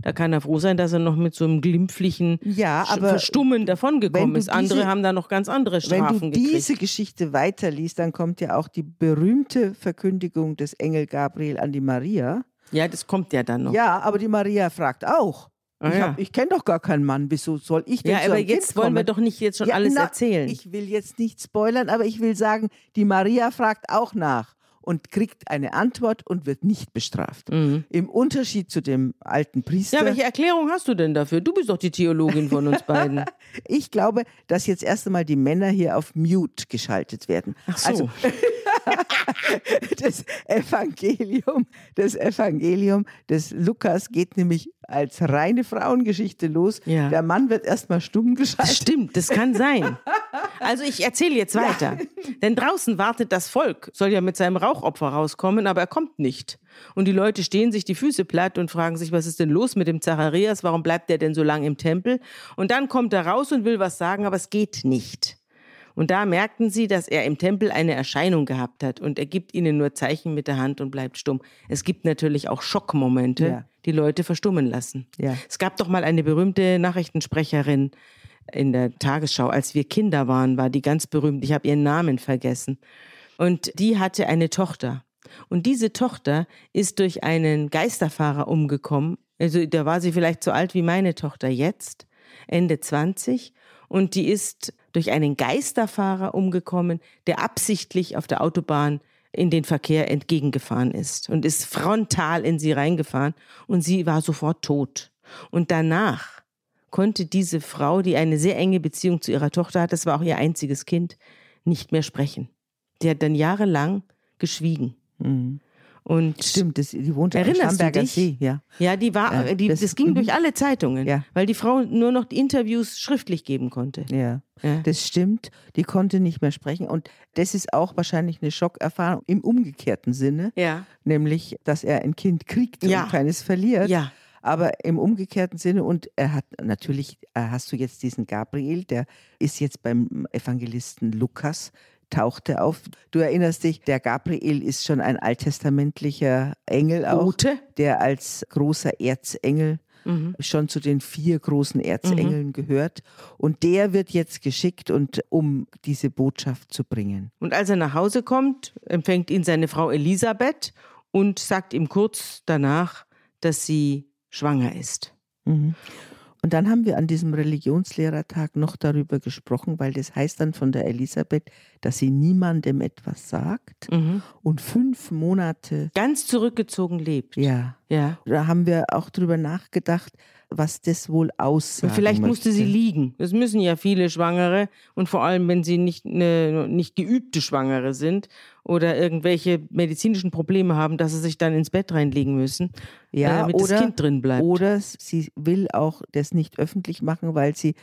da kann er froh sein, dass er noch mit so einem glimpflichen Ja, aber Verstummen davongekommen wenn du ist. Andere diese- haben da noch ganz andere Wenn Strafen du diese gekriegt. Geschichte weiterliest, dann kommt ja auch die berühmte Verkündigung des Engel Gabriel an die Maria. Ja, das kommt ja dann noch. Ja, aber die Maria fragt auch. Ah, ich ja. ich kenne doch gar keinen Mann. Wieso soll ich denn Ja, aber jetzt Kind wollen wir doch nicht jetzt schon Ja, alles na, erzählen. Ich will jetzt nicht spoilern, aber ich will sagen, die Maria fragt auch nach und kriegt eine Antwort und wird nicht bestraft. Mhm. Im Unterschied zu dem alten Priester. Ja, welche Erklärung hast du denn dafür? Du bist doch die Theologin von uns beiden. ich glaube, dass jetzt erst einmal die Männer hier auf Mute geschaltet werden. Ach so. Also, das Evangelium, das Evangelium des Lukas geht nämlich als reine Frauengeschichte los. Ja. Der Mann wird erstmal stumm Das geschaltet. stimmt, das kann sein. Also ich erzähle jetzt weiter. Denn draußen wartet das Volk, soll ja mit seinem Rauchopfer rauskommen, aber er kommt nicht. Und die Leute stehen sich die Füße platt und fragen sich, was ist denn los mit dem Zacharias? Warum bleibt er denn so lange im Tempel? Und dann kommt er raus und will was sagen, aber es geht nicht. Und da merkten sie, dass er im Tempel eine Erscheinung gehabt hat und er gibt ihnen nur Zeichen mit der Hand und bleibt stumm. Es gibt natürlich auch Schockmomente, Ja. die Leute verstummen lassen. Ja. Es gab doch mal eine berühmte Nachrichtensprecherin in der Tagesschau, als wir Kinder waren, war die ganz berühmt. Ich habe ihren Namen vergessen. Und die hatte eine Tochter. Und diese Tochter ist durch einen Geisterfahrer umgekommen. Also da war sie vielleicht so alt wie meine Tochter jetzt, Ende 20. Und die ist durch einen Geisterfahrer umgekommen, der absichtlich auf der Autobahn in den Verkehr entgegengefahren ist und ist frontal in sie reingefahren und sie war sofort tot. Und danach konnte diese Frau, die eine sehr enge Beziehung zu ihrer Tochter hat, das war auch ihr einziges Kind, nicht mehr sprechen. Die hat dann jahrelang geschwiegen. Mhm. Und Stimmt, das, die wohnt am Starnberger? See. Ja. ja, die war, Ja, die, das- das, ging mhm. durch alle Zeitungen, Ja. weil die Frau nur noch die Interviews schriftlich geben konnte. Ja, Ja. das stimmt. Die konnte nicht mehr sprechen. Und das ist auch wahrscheinlich eine Schockerfahrung im umgekehrten Sinne, Ja. nämlich, dass er ein Kind kriegt und keines verliert. Ja. Aber im umgekehrten Sinne, und er hat natürlich, äh, hast du jetzt diesen Gabriel, der ist jetzt beim Evangelisten Lukas, taucht er auf. Du erinnerst dich, der Gabriel ist schon ein alttestamentlicher Engel auch, Bote. der als großer Erzengel Mhm. schon zu den vier großen Erzengeln gehört. Und der wird jetzt geschickt, und, um diese Botschaft zu bringen. Und als er nach Hause kommt, empfängt ihn seine Frau Elisabeth und sagt ihm kurz danach, dass sie schwanger ist. Mhm. Und dann haben wir an diesem Religionslehrertag noch darüber gesprochen, weil das heißt dann von der Elisabeth, dass sie niemandem etwas sagt Mhm. und fünf Monate, Ganz zurückgezogen lebt. ja, Ja. da haben wir auch drüber nachgedacht, was das wohl aussagt. Vielleicht musste sie liegen. Das müssen ja viele Schwangere und vor allem, wenn sie nicht, eine, nicht geübte Schwangere sind oder irgendwelche medizinischen Probleme haben, dass sie sich dann ins Bett reinlegen müssen, äh, Ja, damit oder- das Kind drin bleibt. Oder sie will auch das nicht öffentlich machen, weil sie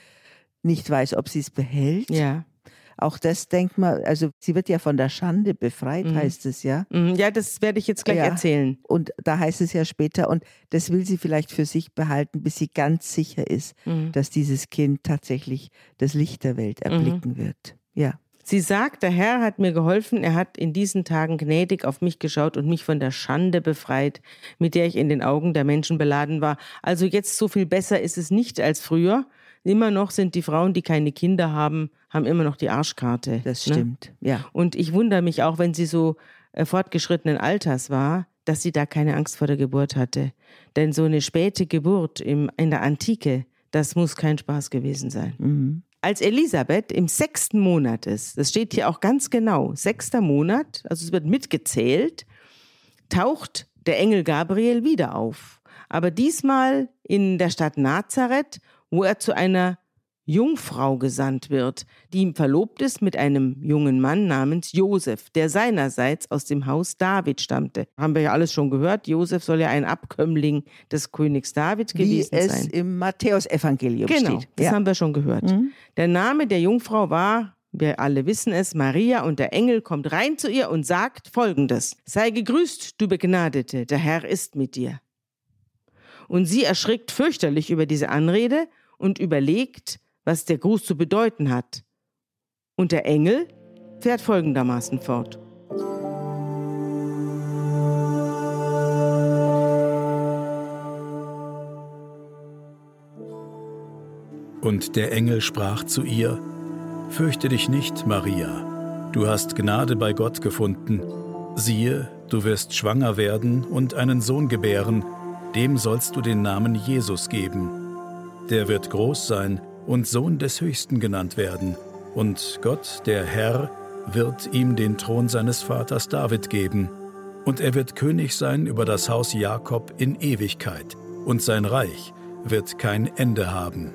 nicht weiß, ob sie es behält. ja. Auch das denkt man, also sie wird ja von der Schande befreit, Mhm. heißt es ja. Mhm, Ja, das werde ich jetzt gleich Ja. erzählen. Und da heißt es ja später, und das will sie vielleicht für sich behalten, bis sie ganz sicher ist, Mhm. dass dieses Kind tatsächlich das Licht der Welt erblicken wird. Ja. Sie sagt, der Herr hat mir geholfen, er hat in diesen Tagen gnädig auf mich geschaut und mich von der Schande befreit, mit der ich in den Augen der Menschen beladen war. Also jetzt so viel besser ist es nicht als früher. Immer noch sind die Frauen, die keine Kinder haben, haben immer noch die Arschkarte. Das ne? stimmt. Ja. Und ich wundere mich auch, wenn sie so äh, fortgeschrittenen Alters war, dass sie da keine Angst vor der Geburt hatte. Denn so eine späte Geburt im, in der Antike, das muss kein Spaß gewesen sein. Mhm. Als Elisabeth im sechsten Monat ist, das steht hier auch ganz genau, sechster Monat, also es wird mitgezählt, taucht der Engel Gabriel wieder auf. Aber diesmal in der Stadt Nazareth, wo er zu einer Jungfrau gesandt wird, die ihm verlobt ist mit einem jungen Mann namens Josef, der seinerseits aus dem Haus David stammte. Haben wir ja alles schon gehört. Josef soll ja ein Abkömmling des Königs David gewesen Wie es sein. im Matthäusevangelium Genau, steht. das Ja. haben wir schon gehört. Mhm. Der Name der Jungfrau war, wir alle wissen es, Maria und der Engel kommt rein zu ihr und sagt folgendes: Sei gegrüßt, du Begnadete, der Herr ist mit dir. Und sie erschrickt fürchterlich über diese Anrede und überlegt, was der Gruß zu bedeuten hat. Und der Engel fährt folgendermaßen fort. Und der Engel sprach zu ihr, Fürchte dich nicht, Maria, du hast Gnade bei Gott gefunden. Siehe, du wirst schwanger werden und einen Sohn gebären, dem sollst du den Namen Jesus geben. Der wird groß sein und Sohn des Höchsten genannt werden, und Gott, der Herr, wird ihm den Thron seines Vaters David geben, und er wird König sein über das Haus Jakob in Ewigkeit, und sein Reich wird kein Ende haben.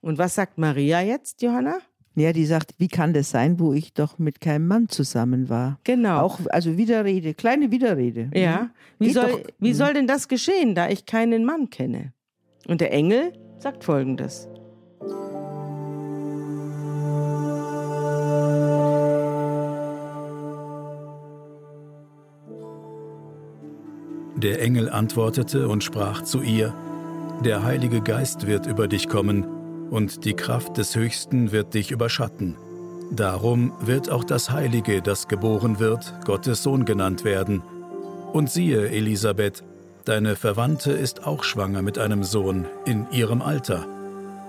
Und was sagt Maria jetzt, Johanna? Ja, die sagt, wie kann das sein, wo ich doch mit keinem Mann zusammen war? Genau. Auch, also Widerrede, kleine Widerrede. Ja, wie Geht soll, doch- wie Mhm. soll denn das geschehen, da ich keinen Mann kenne? Und der Engel sagt folgendes. Der Engel antwortete und sprach zu ihr, Der Heilige Geist wird über dich kommen, und die Kraft des Höchsten wird dich überschatten. Darum wird auch das Heilige, das geboren wird, Gottes Sohn genannt werden. Und siehe, Elisabeth, deine Verwandte ist auch schwanger mit einem Sohn in ihrem Alter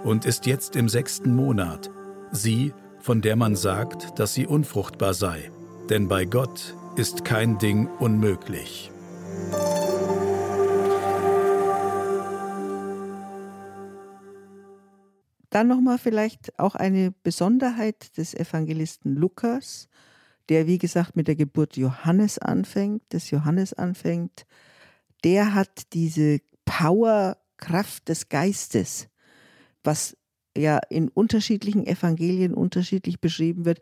und ist jetzt im sechsten Monat, sie, von der man sagt, dass sie unfruchtbar sei. Denn bei Gott ist kein Ding unmöglich. Dann nochmal vielleicht auch eine Besonderheit des Evangelisten Lukas, der wie gesagt mit der Geburt Johannes anfängt, des Johannes anfängt. Der hat diese Power, Kraft des Geistes, was ja in unterschiedlichen Evangelien unterschiedlich beschrieben wird.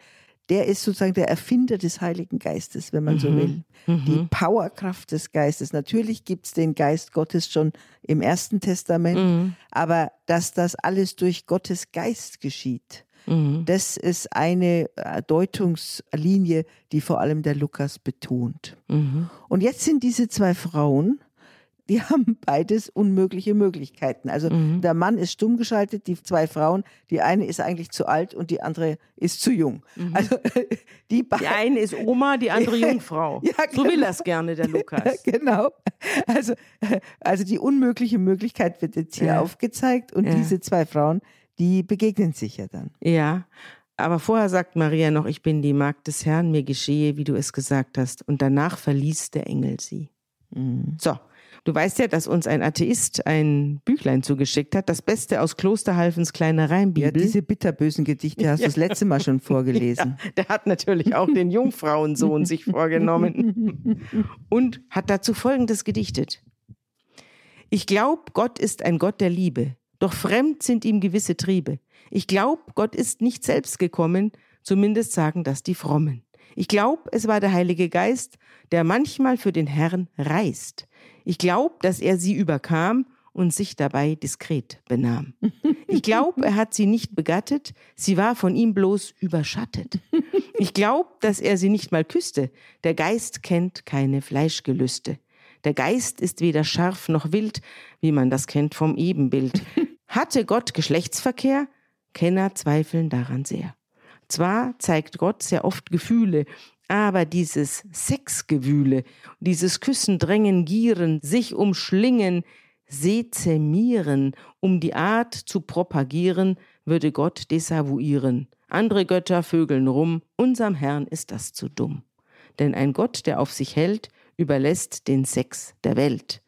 Der ist sozusagen der Erfinder des Heiligen Geistes, wenn man so Mhm. will. Die Powerkraft des Geistes. Natürlich gibt es den Geist Gottes schon im Ersten Testament, Mhm. aber dass das alles durch Gottes Geist geschieht, Mhm. das ist eine äh, Deutungslinie, die vor allem der Lukas betont. Mhm. Und jetzt sind diese zwei Frauen, die haben beides unmögliche Möglichkeiten. Also Mhm. der Mann ist stumm geschaltet, die zwei Frauen, die eine ist eigentlich zu alt und die andere ist zu jung. Also die Die eine ist Oma, die andere Jungfrau. Ja, So will genau. das gerne der Lukas. Genau. Also, also die unmögliche Möglichkeit wird jetzt hier Ja. aufgezeigt und Ja. diese zwei Frauen, die begegnen sich ja dann. Ja, aber vorher sagt Maria noch, ich bin die Magd des Herrn, mir geschehe, wie du es gesagt hast. Und danach verließ der Engel sie. Mhm. So, du weißt ja, dass uns ein Atheist ein Büchlein zugeschickt hat, das Beste aus Klosterhalfens kleiner Ja, Reimbibel. diese bitterbösen Gedichte hast du das letzte Mal schon vorgelesen. Ja, der hat natürlich auch den Jungfrauensohn sich vorgenommen und hat dazu Folgendes gedichtet. Ich glaub, Gott ist ein Gott der Liebe, doch fremd sind ihm gewisse Triebe. Ich glaub, Gott ist nicht selbst gekommen, zumindest sagen das die Frommen. Ich glaub, es war der Heilige Geist, der manchmal für den Herrn reist. Ich glaub, dass er sie überkam und sich dabei diskret benahm. Ich glaub, er hat sie nicht begattet, sie war von ihm bloß überschattet. Ich glaub, dass er sie nicht mal küsste, der Geist kennt keine Fleischgelüste. Der Geist ist weder scharf noch wild, wie man das kennt vom Ebenbild. Hatte Gott Geschlechtsverkehr? Kenner zweifeln daran sehr. Zwar zeigt Gott sehr oft Gefühle, aber dieses Sexgewühle, dieses Küssen, Drängen, Gieren, sich umschlingen, sezemieren, um die Art zu propagieren, würde Gott desavouieren. andere Götter vögeln rum, unserem Herrn ist das zu dumm. Denn ein Gott, der auf sich hält, überlässt den Sex der Welt.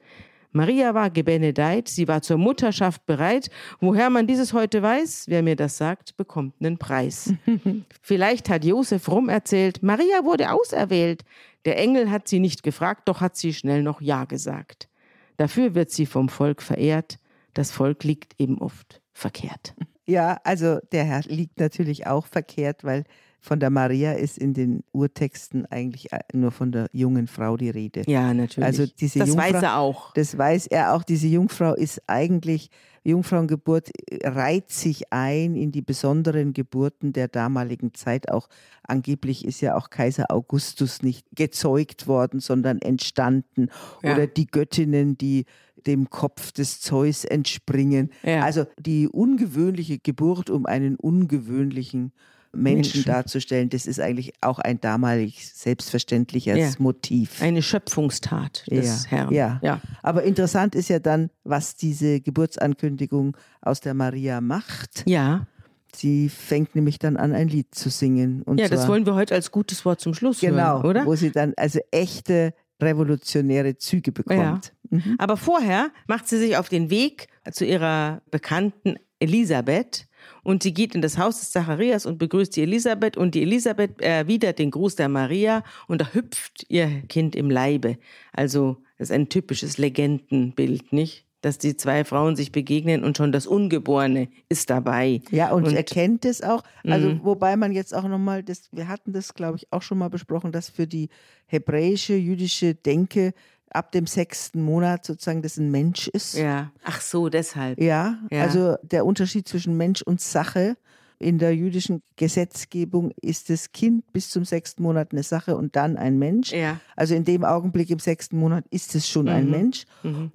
Maria war gebenedeit, sie war zur Mutterschaft bereit. Woher man dieses heute weiß, wer mir das sagt, bekommt einen Preis. Vielleicht hat Josef rum erzählt, Maria wurde auserwählt. Der Engel hat sie nicht gefragt, doch hat sie schnell noch Ja gesagt. Dafür wird sie vom Volk verehrt. Das Volk liegt eben oft verkehrt. Ja, also der Herr liegt natürlich auch verkehrt, weil von der Maria ist in den Urtexten eigentlich äh, nur von der jungen Frau die Rede. Ja, natürlich. Also diese das Jungfrau, weiß er auch. Das weiß er auch. Diese Jungfrau ist eigentlich, Jungfrauengeburt äh, reiht sich ein in die besonderen Geburten der damaligen Zeit. Auch angeblich ist ja auch Kaiser Augustus nicht gezeugt worden, sondern entstanden. Ja. Oder die Göttinnen, die dem Kopf des Zeus entspringen. Ja. Also die ungewöhnliche Geburt um einen ungewöhnlichen Menschen, Menschen. darzustellen, das ist eigentlich auch ein damalig selbstverständliches Ja. Motiv. Eine Schöpfungstat des Ja, Herrn. ja. ja. Aber interessant ist ja dann, was diese Geburtsankündigung aus der Maria macht. Ja, Sie fängt nämlich dann an, ein Lied zu singen. Und ja das wollen wir heute als gutes Wort zum Schluss genau, hören, oder? wo sie dann also echte revolutionäre Züge bekommt. Mhm. Aber vorher macht sie sich auf den Weg zu ihrer Bekannten Elisabeth und sie geht in das Haus des Zacharias und begrüßt die Elisabeth und die Elisabeth erwidert den Gruß der Maria und da hüpft ihr Kind im Leibe. Also das ist ein typisches Legendenbild, nicht? Dass die zwei Frauen sich begegnen und schon das Ungeborene ist dabei. Ja, und, Und- erkennt es auch. Also, Mhm. wobei man jetzt auch nochmal, wir hatten das, glaube ich, auch schon mal besprochen, dass für die hebräische, jüdische Denke ab dem sechsten Monat sozusagen das ein Mensch ist. Ja, ach so, deshalb. Ja, Ja. also der Unterschied zwischen Mensch und Sache. In der jüdischen Gesetzgebung ist das Kind bis zum sechsten Monat eine Sache und dann ein Mensch. Ja. Also in dem Augenblick im sechsten Monat ist es schon ein Mensch.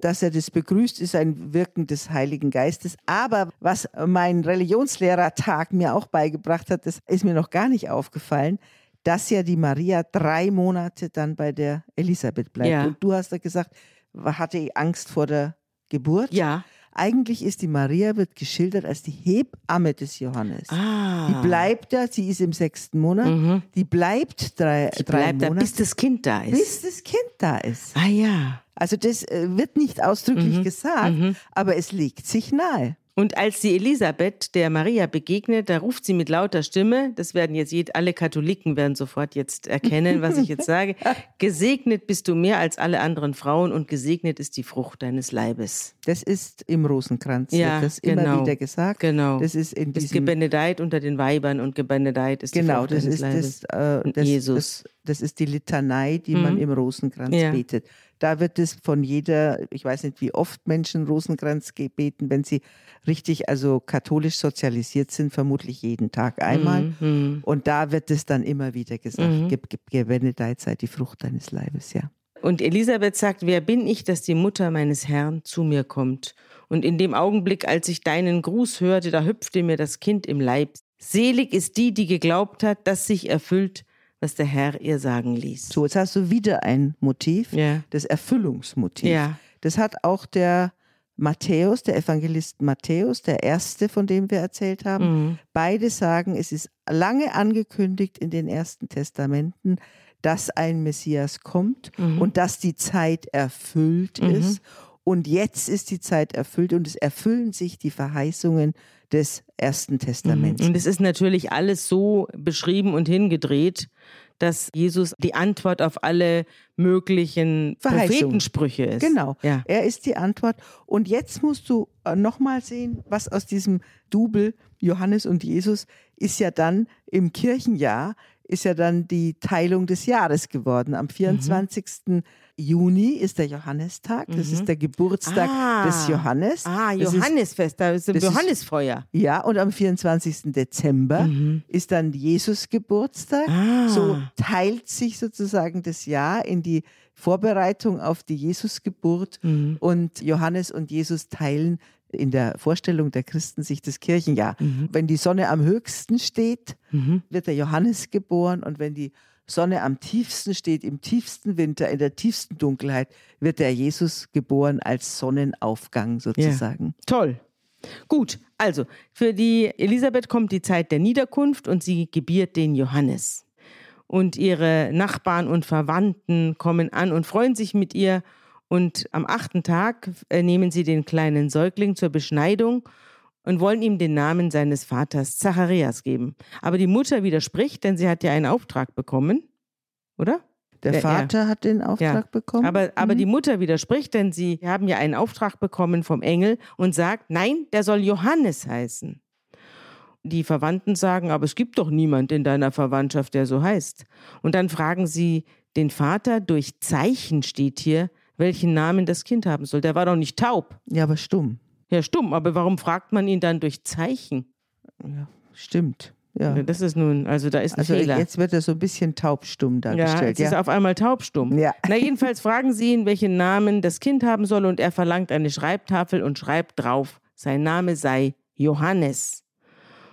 Dass er das begrüßt, ist ein Wirken des Heiligen Geistes. Aber was mein Religionslehrertag mir auch beigebracht hat, das ist mir noch gar nicht aufgefallen, dass ja die Maria drei Monate dann bei der Elisabeth bleibt. Ja. Und du hast ja gesagt, hatte Angst vor der Geburt. Ja. Eigentlich ist die Maria, wird geschildert als die Hebamme des Johannes. Ah. Die bleibt da, sie ist im sechsten Monat, die bleibt drei, Die drei bleibt da, Monate, bis das Kind da ist. bis das Kind da ist. ah ja. Also das äh, wird nicht ausdrücklich Mhm. gesagt, aber es legt sich nahe. Und als die Elisabeth der Maria begegnet, da ruft sie mit lauter Stimme, das werden jetzt alle Katholiken werden sofort jetzt erkennen, was ich jetzt sage, gesegnet bist du mehr als alle anderen Frauen und gesegnet ist die Frucht deines Leibes. Das ist im Rosenkranz, Ja, wird das immer genau. wieder gesagt. Genau. Das ist in Ist diesem gebenedeit unter den Weibern und gebenedeit ist die Genau, Frucht das deines ist Leibes. das, äh, Und das, Jesus. Das, das ist die Litanei, die man im Rosenkranz Ja. betet. Da wird es von jeder, ich weiß nicht, wie oft Menschen Rosenkranz beten, wenn sie richtig, also katholisch sozialisiert sind, vermutlich jeden Tag einmal. Mhm. Und da wird es dann immer wieder gesagt, gib, gebenedeit sei die Frucht deines Leibes, ja. Und Elisabeth sagt, wer bin ich, dass die Mutter meines Herrn zu mir kommt? Und in dem Augenblick, als ich deinen Gruß hörte, da hüpfte mir das Kind im Leib. Selig ist die, die geglaubt hat, dass sich erfüllt, was der Herr ihr sagen ließ. So, jetzt hast du wieder ein Motiv, Ja. das Erfüllungsmotiv. Ja. Das hat auch der Matthäus, der Evangelist Matthäus, der erste, von dem wir erzählt haben. Mhm. Beide sagen, es ist lange angekündigt in den ersten Testamenten, dass ein Messias kommt Mhm. und dass die Zeit erfüllt ist. Und jetzt ist die Zeit erfüllt und es erfüllen sich die Verheißungen des ersten Testaments. Und es ist natürlich alles so beschrieben und hingedreht, dass Jesus die Antwort auf alle möglichen. Prophetensprüche ist. Genau, Ja. er ist die Antwort. Und jetzt musst du nochmal sehen, was aus diesem Double Johannes und Jesus ist ja dann im Kirchenjahr, ist ja dann die Teilung des Jahres geworden. Am 24. Juni ist der Johannistag, das ist der Geburtstag Ah. des Johannes. Ah, Johannesfest, da ist ein das ist- Johannesfeuer. Ja, und am 24. Dezember ist dann Jesus Geburtstag. Ah. So teilt sich sozusagen das Jahr in die Vorbereitung auf die Jesusgeburt und Johannes und Jesus teilen in der Vorstellung der Christen sich das Kirchenjahr. Wenn die Sonne am höchsten steht, wird der Johannes geboren und wenn die Sonne am tiefsten steht, im tiefsten Winter, in der tiefsten Dunkelheit, wird der Jesus geboren als Sonnenaufgang sozusagen. Toll. Gut, also für die Elisabeth kommt die Zeit der Niederkunft und sie gebiert den Johannes. Und ihre Nachbarn und Verwandten kommen an und freuen sich mit ihr. Und am achten Tag äh, nehmen sie den kleinen Säugling zur Beschneidung und wollen ihm den Namen seines Vaters Zacharias geben. Aber die Mutter widerspricht, denn sie hat ja einen Auftrag bekommen, oder? Der Vater ja. hat den Auftrag ja. bekommen. Aber, aber mhm. die Mutter widerspricht, denn sie haben ja einen Auftrag bekommen vom Engel und sagt, nein, der soll Johannes heißen. Die Verwandten sagen, aber es gibt doch niemand in deiner Verwandtschaft, der so heißt. Und dann fragen sie den Vater, durch Zeichen steht hier, welchen Namen das Kind haben soll. Der war doch nicht taub. Ja, aber stumm. Ja, stumm. Aber warum fragt man ihn dann durch Zeichen? Ja, stimmt. Ja. Das ist nun, also da ist ein also Fehler. Jetzt wird er so ein bisschen taubstumm dargestellt. Ja, jetzt ja. ist er auf einmal taubstumm. Ja. Na, jedenfalls fragen sie ihn, welchen Namen das Kind haben soll und er verlangt eine Schreibtafel und schreibt drauf, sein Name sei Johannes.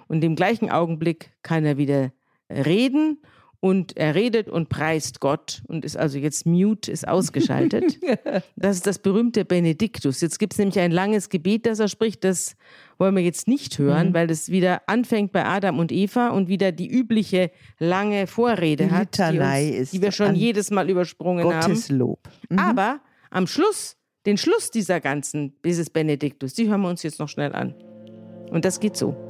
Und im gleichen Augenblick kann er wieder reden und er redet und preist Gott und ist also jetzt mute, ist ausgeschaltet. das ist das berühmte Benediktus. Jetzt gibt es nämlich ein langes Gebet, das er spricht, das wollen wir jetzt nicht hören, mhm. weil das wieder anfängt bei Adam und Eva und wieder die übliche lange Vorrede die hat, die, uns, die wir schon jedes Mal übersprungen Gottes haben. Lob. Mhm. Aber am Schluss, den Schluss dieser ganzen, dieses Benediktus, die hören wir uns jetzt noch schnell an. Und das geht so.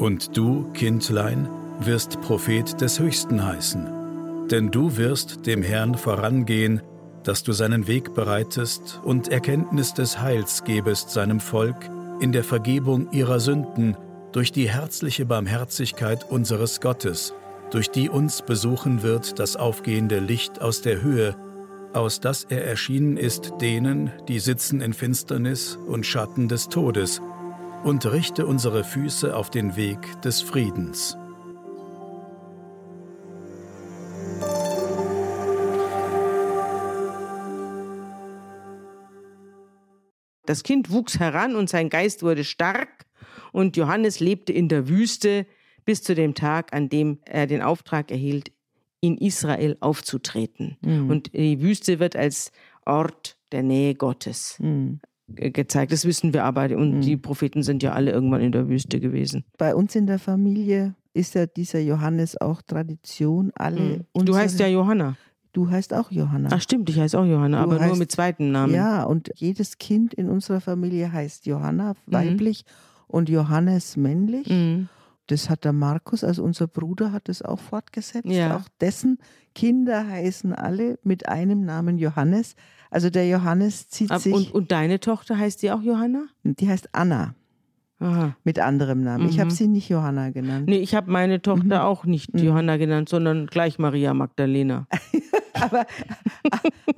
Und du, Kindlein, wirst Prophet des Höchsten heißen. Denn du wirst dem Herrn vorangehen, dass du seinen Weg bereitest und Erkenntnis des Heils gebest seinem Volk in der Vergebung ihrer Sünden durch die herzliche Barmherzigkeit unseres Gottes, durch die uns besuchen wird das aufgehende Licht aus der Höhe, aus das er erschienen ist denen, die sitzen in Finsternis und Schatten des Todes, und richte unsere Füße auf den Weg des Friedens. Das Kind wuchs heran und sein Geist wurde stark und Johannes lebte in der Wüste bis zu dem Tag, an dem er den Auftrag erhielt, in Israel aufzutreten. Mhm. Und die Wüste wird als Ort der Nähe Gottes mhm gezeigt. Das wissen wir aber. Und mhm. die Propheten sind ja alle irgendwann in der Wüste gewesen. Bei uns in der Familie ist ja dieser Johannes auch Tradition. Alle mhm. Du heißt ja Johanna. Du heißt auch Johanna. Ach stimmt, ich heiße auch Johanna, du aber heißt, nur mit zweiten Namen. Ja, und jedes Kind in unserer Familie heißt Johanna mhm. weiblich mhm. und Johannes männlich. Mhm. Das hat der Markus, also unser Bruder, hat es auch fortgesetzt. Ja. Auch dessen Kinder heißen alle mit einem Namen Johannes. Also der Johannes zieht Ab, sich. Und, und, deine Tochter heißt die auch Johanna? Die heißt Anna. Aha. Mit anderem Namen. Mhm. Ich habe sie nicht Johanna genannt. Nee, ich habe meine Tochter mhm. auch nicht mhm. Johanna genannt, sondern gleich Maria Magdalena. aber,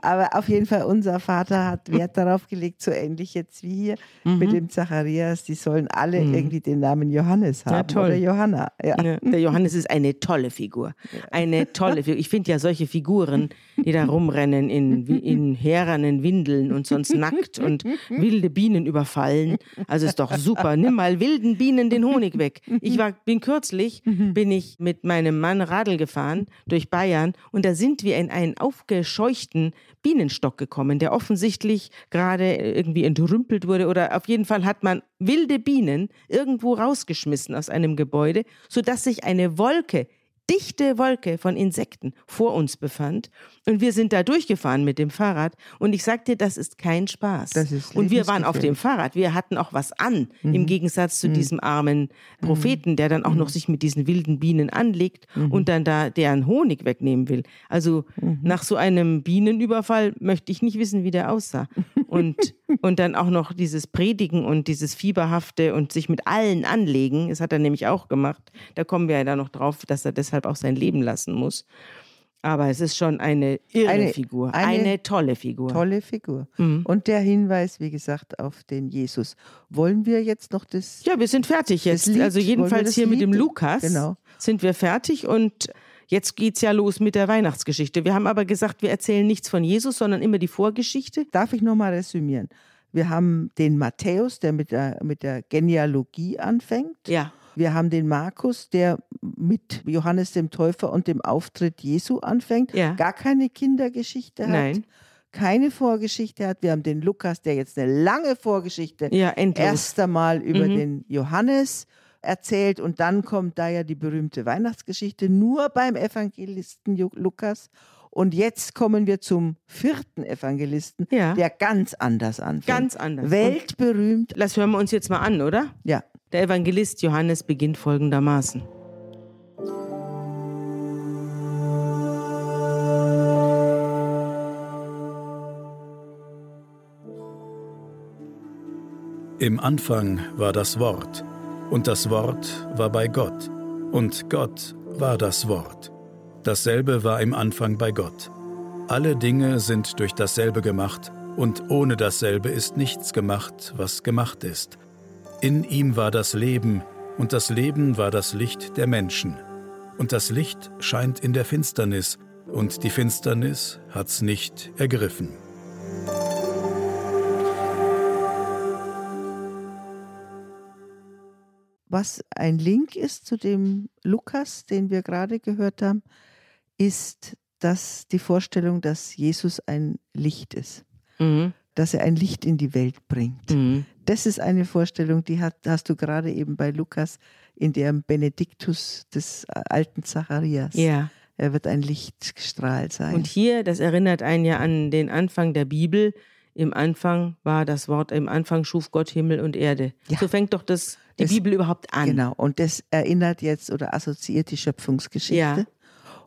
aber auf jeden Fall, unser Vater hat Wert darauf gelegt, so ähnlich jetzt wie hier mhm. mit dem Zacharias. Die sollen alle mhm. irgendwie den Namen Johannes haben. Ja, toll. Oder Johanna. Ja. Ja, der Johannes ist eine tolle Figur. Eine tolle Figur. Ich finde ja solche Figuren, die da rumrennen in, in herernen Windeln und sonst nackt und wilde Bienen überfallen. Also ist doch super. Nimm mal wilden Bienen den Honig weg. Ich war, bin kürzlich, bin ich mit meinem Mann Radl gefahren durch Bayern und da sind wir in einen aufgescheuchten Bienenstock gekommen, der offensichtlich gerade irgendwie entrümpelt wurde oder auf jeden Fall hat man wilde Bienen irgendwo rausgeschmissen aus einem Gebäude, sodass sich eine Wolke dichte Wolke von Insekten vor uns befand. Und wir sind da durchgefahren mit dem Fahrrad. Und ich sagte, das ist kein Spaß. Das ist und wir waren auf dem Fahrrad. Wir hatten auch was an, mhm. im Gegensatz zu mhm. diesem armen. Propheten, der dann auch noch mhm. sich mit diesen wilden Bienen anlegt mhm. und dann da deren Honig wegnehmen will. Also mhm. nach so einem Bienenüberfall möchte ich nicht wissen, wie der aussah. Und, und dann auch noch dieses Predigen und dieses Fieberhafte und sich mit allen anlegen. Das hat er nämlich auch gemacht. Da kommen wir ja dann noch drauf, dass er deshalb auch sein Leben lassen muss. Aber es ist schon eine irre eine, Figur, eine, eine, tolle Figur. Tolle Figur. Mhm. Und der Hinweis, wie gesagt, auf den Jesus. Wollen wir jetzt noch das? Ja, wir sind fertig jetzt. Lied, also jedenfalls hier Lied? mit dem Lukas genau. sind wir fertig und jetzt geht es ja los mit der Weihnachtsgeschichte. Wir haben aber gesagt, wir erzählen nichts von Jesus, sondern immer die Vorgeschichte. Darf ich nochmal resümieren? Wir haben den Matthäus, der mit der, mit der Genealogie anfängt. Ja. Wir haben den Markus, der mit Johannes dem Täufer und dem Auftritt Jesu anfängt, Ja. gar keine Kindergeschichte hat, Nein. keine Vorgeschichte hat. Wir haben den Lukas, der jetzt eine lange Vorgeschichte Ja, endlos. erst einmal über Mhm. den Johannes erzählt und dann kommt da ja die berühmte Weihnachtsgeschichte nur beim Evangelisten Lukas. Und jetzt kommen wir zum vierten Evangelisten, Ja. der ganz anders anfängt. Ganz anders. Weltberühmt. Das hören wir uns jetzt mal an, oder? Ja. Der Evangelist Johannes beginnt folgendermaßen. Im Anfang war das Wort, und das Wort war bei Gott, und Gott war das Wort. Dasselbe war im Anfang bei Gott. Alle Dinge sind durch dasselbe gemacht, und ohne dasselbe ist nichts gemacht, was gemacht ist. In ihm war das Leben, und das Leben war das Licht der Menschen. Und das Licht scheint in der Finsternis, und die Finsternis hat's nicht ergriffen. Was ein Link ist zu dem Lukas, den wir gerade gehört haben, ist dass die Vorstellung, dass Jesus ein Licht ist, Mhm. Dass er ein Licht in die Welt bringt. Mhm. Das ist eine Vorstellung, die hat, hast du gerade eben bei Lukas in dem Benediktus des alten Zacharias. Ja. Er wird ein Lichtstrahl sein. Und hier, das erinnert einen ja an den Anfang der Bibel. Im Anfang war das Wort, im Anfang schuf Gott Himmel und Erde. Ja. So fängt doch das, die Das- Bibel überhaupt an. Genau, und das erinnert jetzt oder assoziiert die Schöpfungsgeschichte. Ja.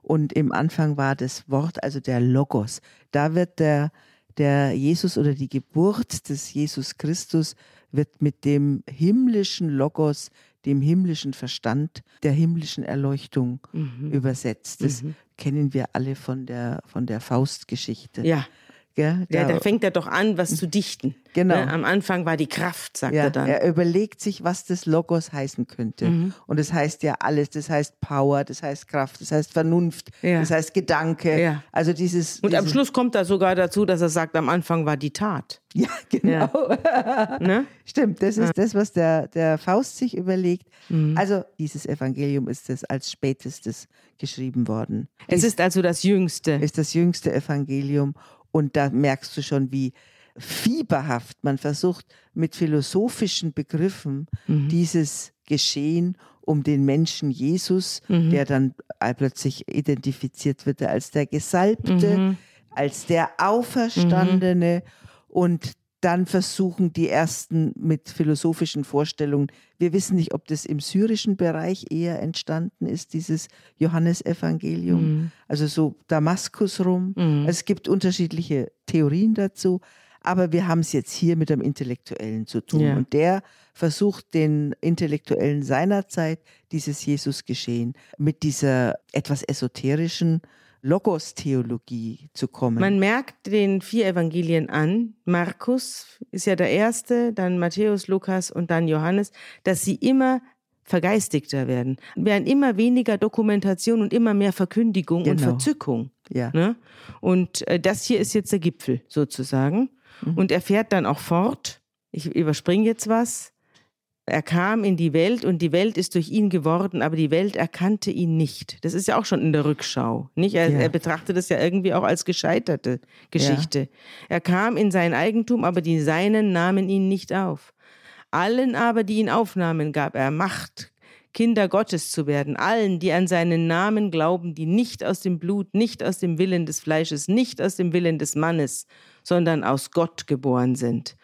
Und im Anfang war das Wort, also der Logos. Da wird der, der Jesus oder die Geburt des Jesus Christus wird mit dem himmlischen Logos, dem himmlischen Verstand, der himmlischen Erleuchtung Mhm. übersetzt. Das kennen wir alle von der, von der Faustgeschichte. Ja, Gell? ja, Da- da fängt er doch an, was zu dichten. Genau. Ne? Am Anfang war die Kraft, sagt Ja, er dann. er überlegt sich, was das Logos heißen könnte. Mhm. Und das heißt ja alles. Das heißt Power, das heißt Kraft, das heißt Vernunft, Ja. das heißt Gedanke. Ja. Also dieses. Und am Schluss kommt er sogar dazu, dass er sagt, am Anfang war die Tat. Ja, genau. Ne? Stimmt, das ist das, was der, der Faust sich überlegt. Mhm. Also dieses Evangelium ist das als spätestes geschrieben worden. Es ist also das Jüngste. ist das jüngste Evangelium und da merkst du schon, wie fieberhaft man versucht, mit philosophischen Begriffen Mhm. dieses Geschehen um den Menschen Jesus, Mhm. der dann plötzlich identifiziert wird als der Gesalbte, Mhm. als der Auferstandene und dann versuchen die ersten mit philosophischen Vorstellungen. Wir wissen nicht, ob das im syrischen Bereich eher entstanden ist, dieses Johannesevangelium, Mhm. also so Damaskus rum. Also es gibt unterschiedliche Theorien dazu, aber wir haben es jetzt hier mit einem Intellektuellen zu tun. Ja. Und der versucht den Intellektuellen seiner Zeit dieses Jesus-Geschehen mit dieser etwas esoterischen Logos-Theologie zu kommen. Man merkt den vier Evangelien an. Markus ist ja der erste, dann Matthäus, Lukas und dann Johannes, dass sie immer vergeistigter werden. Werden immer weniger Dokumentation und immer mehr Verkündigung und Genau. Verzückung. ja. Ne? Und äh, das hier ist jetzt der Gipfel sozusagen. Und er fährt dann auch fort. Ich überspringe jetzt was. Er kam in die Welt und die Welt ist durch ihn geworden, aber die Welt erkannte ihn nicht. Das ist ja auch schon in der Rückschau. Nicht? Er, Ja. er betrachtet das ja irgendwie auch als gescheiterte Geschichte. Er kam in sein Eigentum, aber die Seinen nahmen ihn nicht auf. Allen aber, die ihn aufnahmen, gab er Macht, Kinder Gottes zu werden. Allen, die an seinen Namen glauben, die nicht aus dem Blut, nicht aus dem Willen des Fleisches, nicht aus dem Willen des Mannes, sondern aus Gott geboren sind.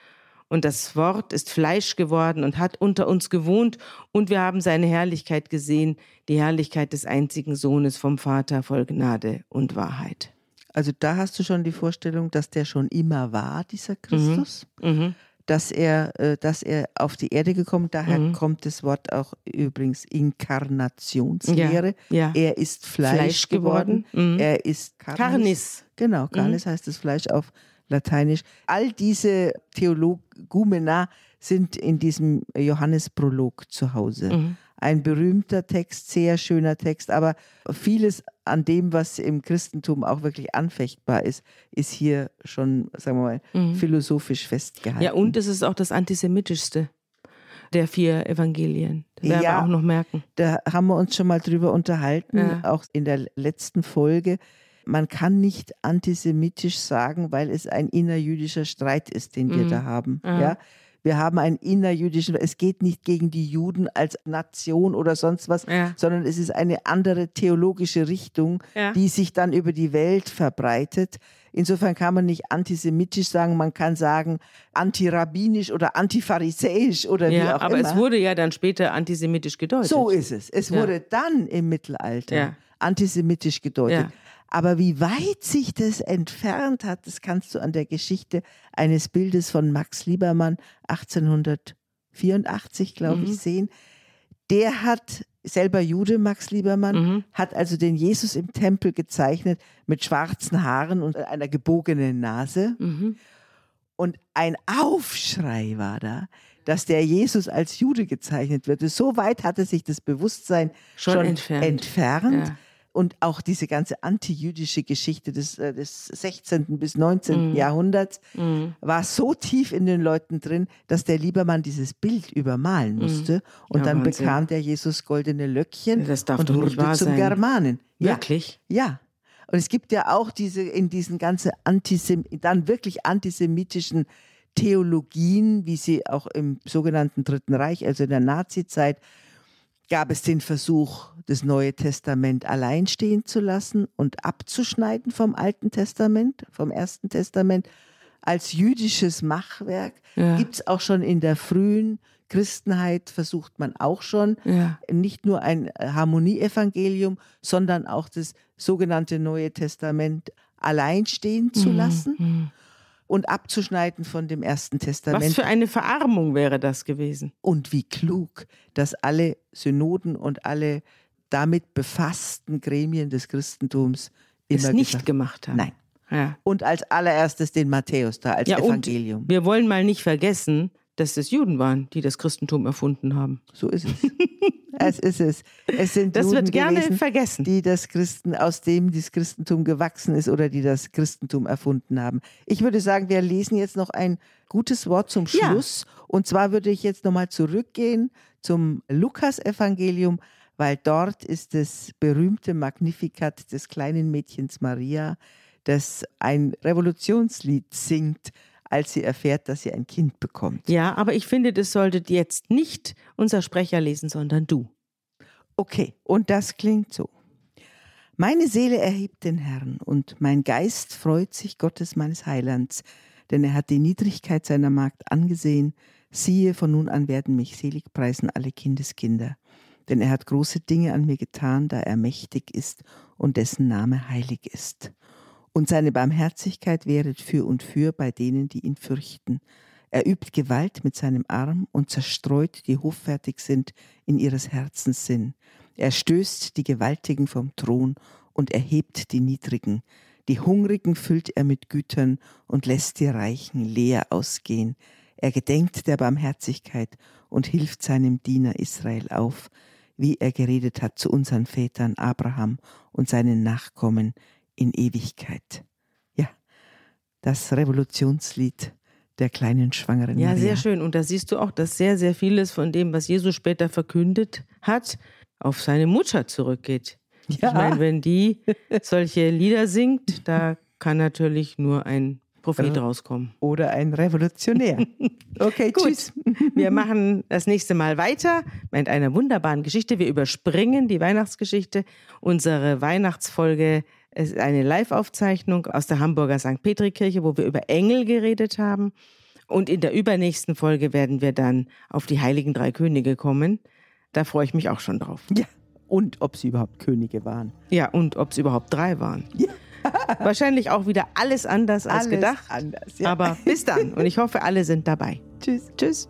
Und das Wort ist Fleisch geworden und hat unter uns gewohnt, und wir haben seine Herrlichkeit gesehen, die Herrlichkeit des einzigen Sohnes vom Vater voll Gnade und Wahrheit. Also da hast du schon die Vorstellung, dass der schon immer war, dieser Christus. Mhm. Dass er, äh, dass er auf die Erde gekommen, daher Mhm. kommt das Wort auch übrigens Inkarnationslehre. Ja, ja. Er ist Fleisch, Fleisch geworden. geworden. Mhm. Er ist Carnis. Carnis. Genau, Carnis heißt das Fleisch auf Lateinisch. All diese Theologumena sind in diesem Johannesprolog zu Hause. Mhm. Ein berühmter Text, sehr schöner Text, aber vieles an dem, was im Christentum auch wirklich anfechtbar ist, ist hier schon, sagen wir mal, philosophisch festgehalten. Mhm. Ja, und es ist auch das Antisemitischste. der vier Evangelien. Das werden Ja. wir auch noch merken. Da haben wir uns schon mal drüber unterhalten, Ja. auch in der letzten Folge. Man kann nicht antisemitisch sagen, weil es ein innerjüdischer Streit ist, den wir Mhm. da haben. Ja? Wir haben einen innerjüdischen, es geht nicht gegen die Juden als Nation oder sonst was, Ja. sondern es ist eine andere theologische Richtung, Ja. die sich dann über die Welt verbreitet. Insofern kann man nicht antisemitisch sagen, man kann sagen antirabbinisch oder antipharisäisch oder wie Ja, auch aber immer. es wurde ja dann später antisemitisch gedeutet. So ist es. Es wurde dann im Mittelalter antisemitisch gedeutet. Aber wie weit sich das entfernt hat, das kannst du an der Geschichte eines Bildes von Max Liebermann 1884, glaube Mhm. ich, sehen. Der hat selber Jude, Max Liebermann, Mhm. hat also den Jesus im Tempel gezeichnet mit schwarzen Haaren und einer gebogenen Nase. Mhm. Und ein Aufschrei war da, dass der Jesus als Jude gezeichnet wird. So weit hatte sich das Bewusstsein Schon schon, entfernt. entfernt. Ja. Und auch diese ganze antijüdische Geschichte des, äh, des 16. bis 19. Mhm. Jahrhunderts Mhm. war so tief in den Leuten drin, dass der Liebermann dieses Bild übermalen musste. Und Mhm. Ja, dann Wahnsinn. bekam der Jesus goldene Löckchen Das darf und wurde zum sein. Germanen. Ja. Wirklich? Ja. Und es gibt ja auch diese, in diesen ganzen Antisem dann wirklich antisemitischen Theologien, wie sie auch im sogenannten Dritten Reich, also in der Nazizeit, gab es den Versuch, das Neue Testament allein stehen zu lassen und abzuschneiden vom Alten Testament, vom Ersten Testament. Als jüdisches Machwerk Ja. gibt es auch schon in der frühen Christenheit, versucht man auch schon, Ja. nicht nur ein Harmonieevangelium, sondern auch das sogenannte Neue Testament allein stehen zu lassen Mhm. Und abzuschneiden von dem Ersten Was Testament. für eine Verarmung wäre das gewesen? Und wie klug, dass alle Synoden und alle damit befassten Gremien des Christentums Es immer nicht gesagt gemacht haben. Nein. Ja. Und als allererstes den Matthäus da als Ja, Evangelium. wir wollen mal nicht vergessen, dass es Juden waren, die das Christentum erfunden haben. So ist es. es ist es. Es sind Das Juden wird gerne gewesen, vergessen. die das Christen, aus dem das Christentum gewachsen ist oder die das Christentum erfunden haben. Ich würde sagen, wir lesen jetzt noch ein gutes Wort zum Ja. Schluss. Und zwar würde ich jetzt nochmal zurückgehen zum Lukas-Evangelium, weil dort ist das berühmte Magnificat des kleinen Mädchens Maria, das ein Revolutionslied singt, als sie erfährt, dass sie ein Kind bekommt. Ja, aber ich finde, das solltet jetzt nicht unser Sprecher lesen, sondern du. Okay, und das klingt so. Meine Seele erhebt den Herrn und mein Geist freut sich Gottes meines Heilands, denn er hat die Niedrigkeit seiner Magd angesehen. Siehe, von nun an werden mich selig preisen alle Kindeskinder. Denn er hat große Dinge an mir getan, da er mächtig ist und dessen Name heilig ist. Und seine Barmherzigkeit wäret für und für bei denen, die ihn fürchten. Er übt Gewalt mit seinem Arm und zerstreut, die hoffärtig sind in ihres Herzens Sinn. Er stößt die Gewaltigen vom Thron und erhebt die Niedrigen. Die Hungrigen füllt er mit Gütern und lässt die Reichen leer ausgehen. Er gedenkt der Barmherzigkeit und hilft seinem Diener Israel auf, wie er geredet hat zu unseren Vätern Abraham und seinen Nachkommen in Ewigkeit. Ja, das Revolutionslied der kleinen schwangeren Ja, Maria. sehr schön. Und da siehst du auch, dass sehr, sehr vieles von dem, was Jesus später verkündet hat, auf seine Mutter zurückgeht. Ja. Ich meine, wenn die solche Lieder singt, da kann natürlich nur ein Prophet rauskommen. Oder ein Revolutionär. Okay, Gut. tschüss. Wir machen das nächste Mal weiter mit einer wunderbaren Geschichte. Wir überspringen die Weihnachtsgeschichte. Unsere Weihnachtsfolge ist eine Live-Aufzeichnung aus der Hamburger St. Petri-Kirche, wo wir über Engel geredet haben. Und in der übernächsten Folge werden wir dann auf die Heiligen Drei Könige kommen. Da freue ich mich auch schon drauf. Ja. Und ob sie überhaupt Könige waren. Ja, und ob es überhaupt drei waren. Ja. Wahrscheinlich auch wieder alles anders als Alles gedacht. anders. Ja. Aber bis dann. Und ich hoffe, alle sind dabei. tschüss. Tschüss.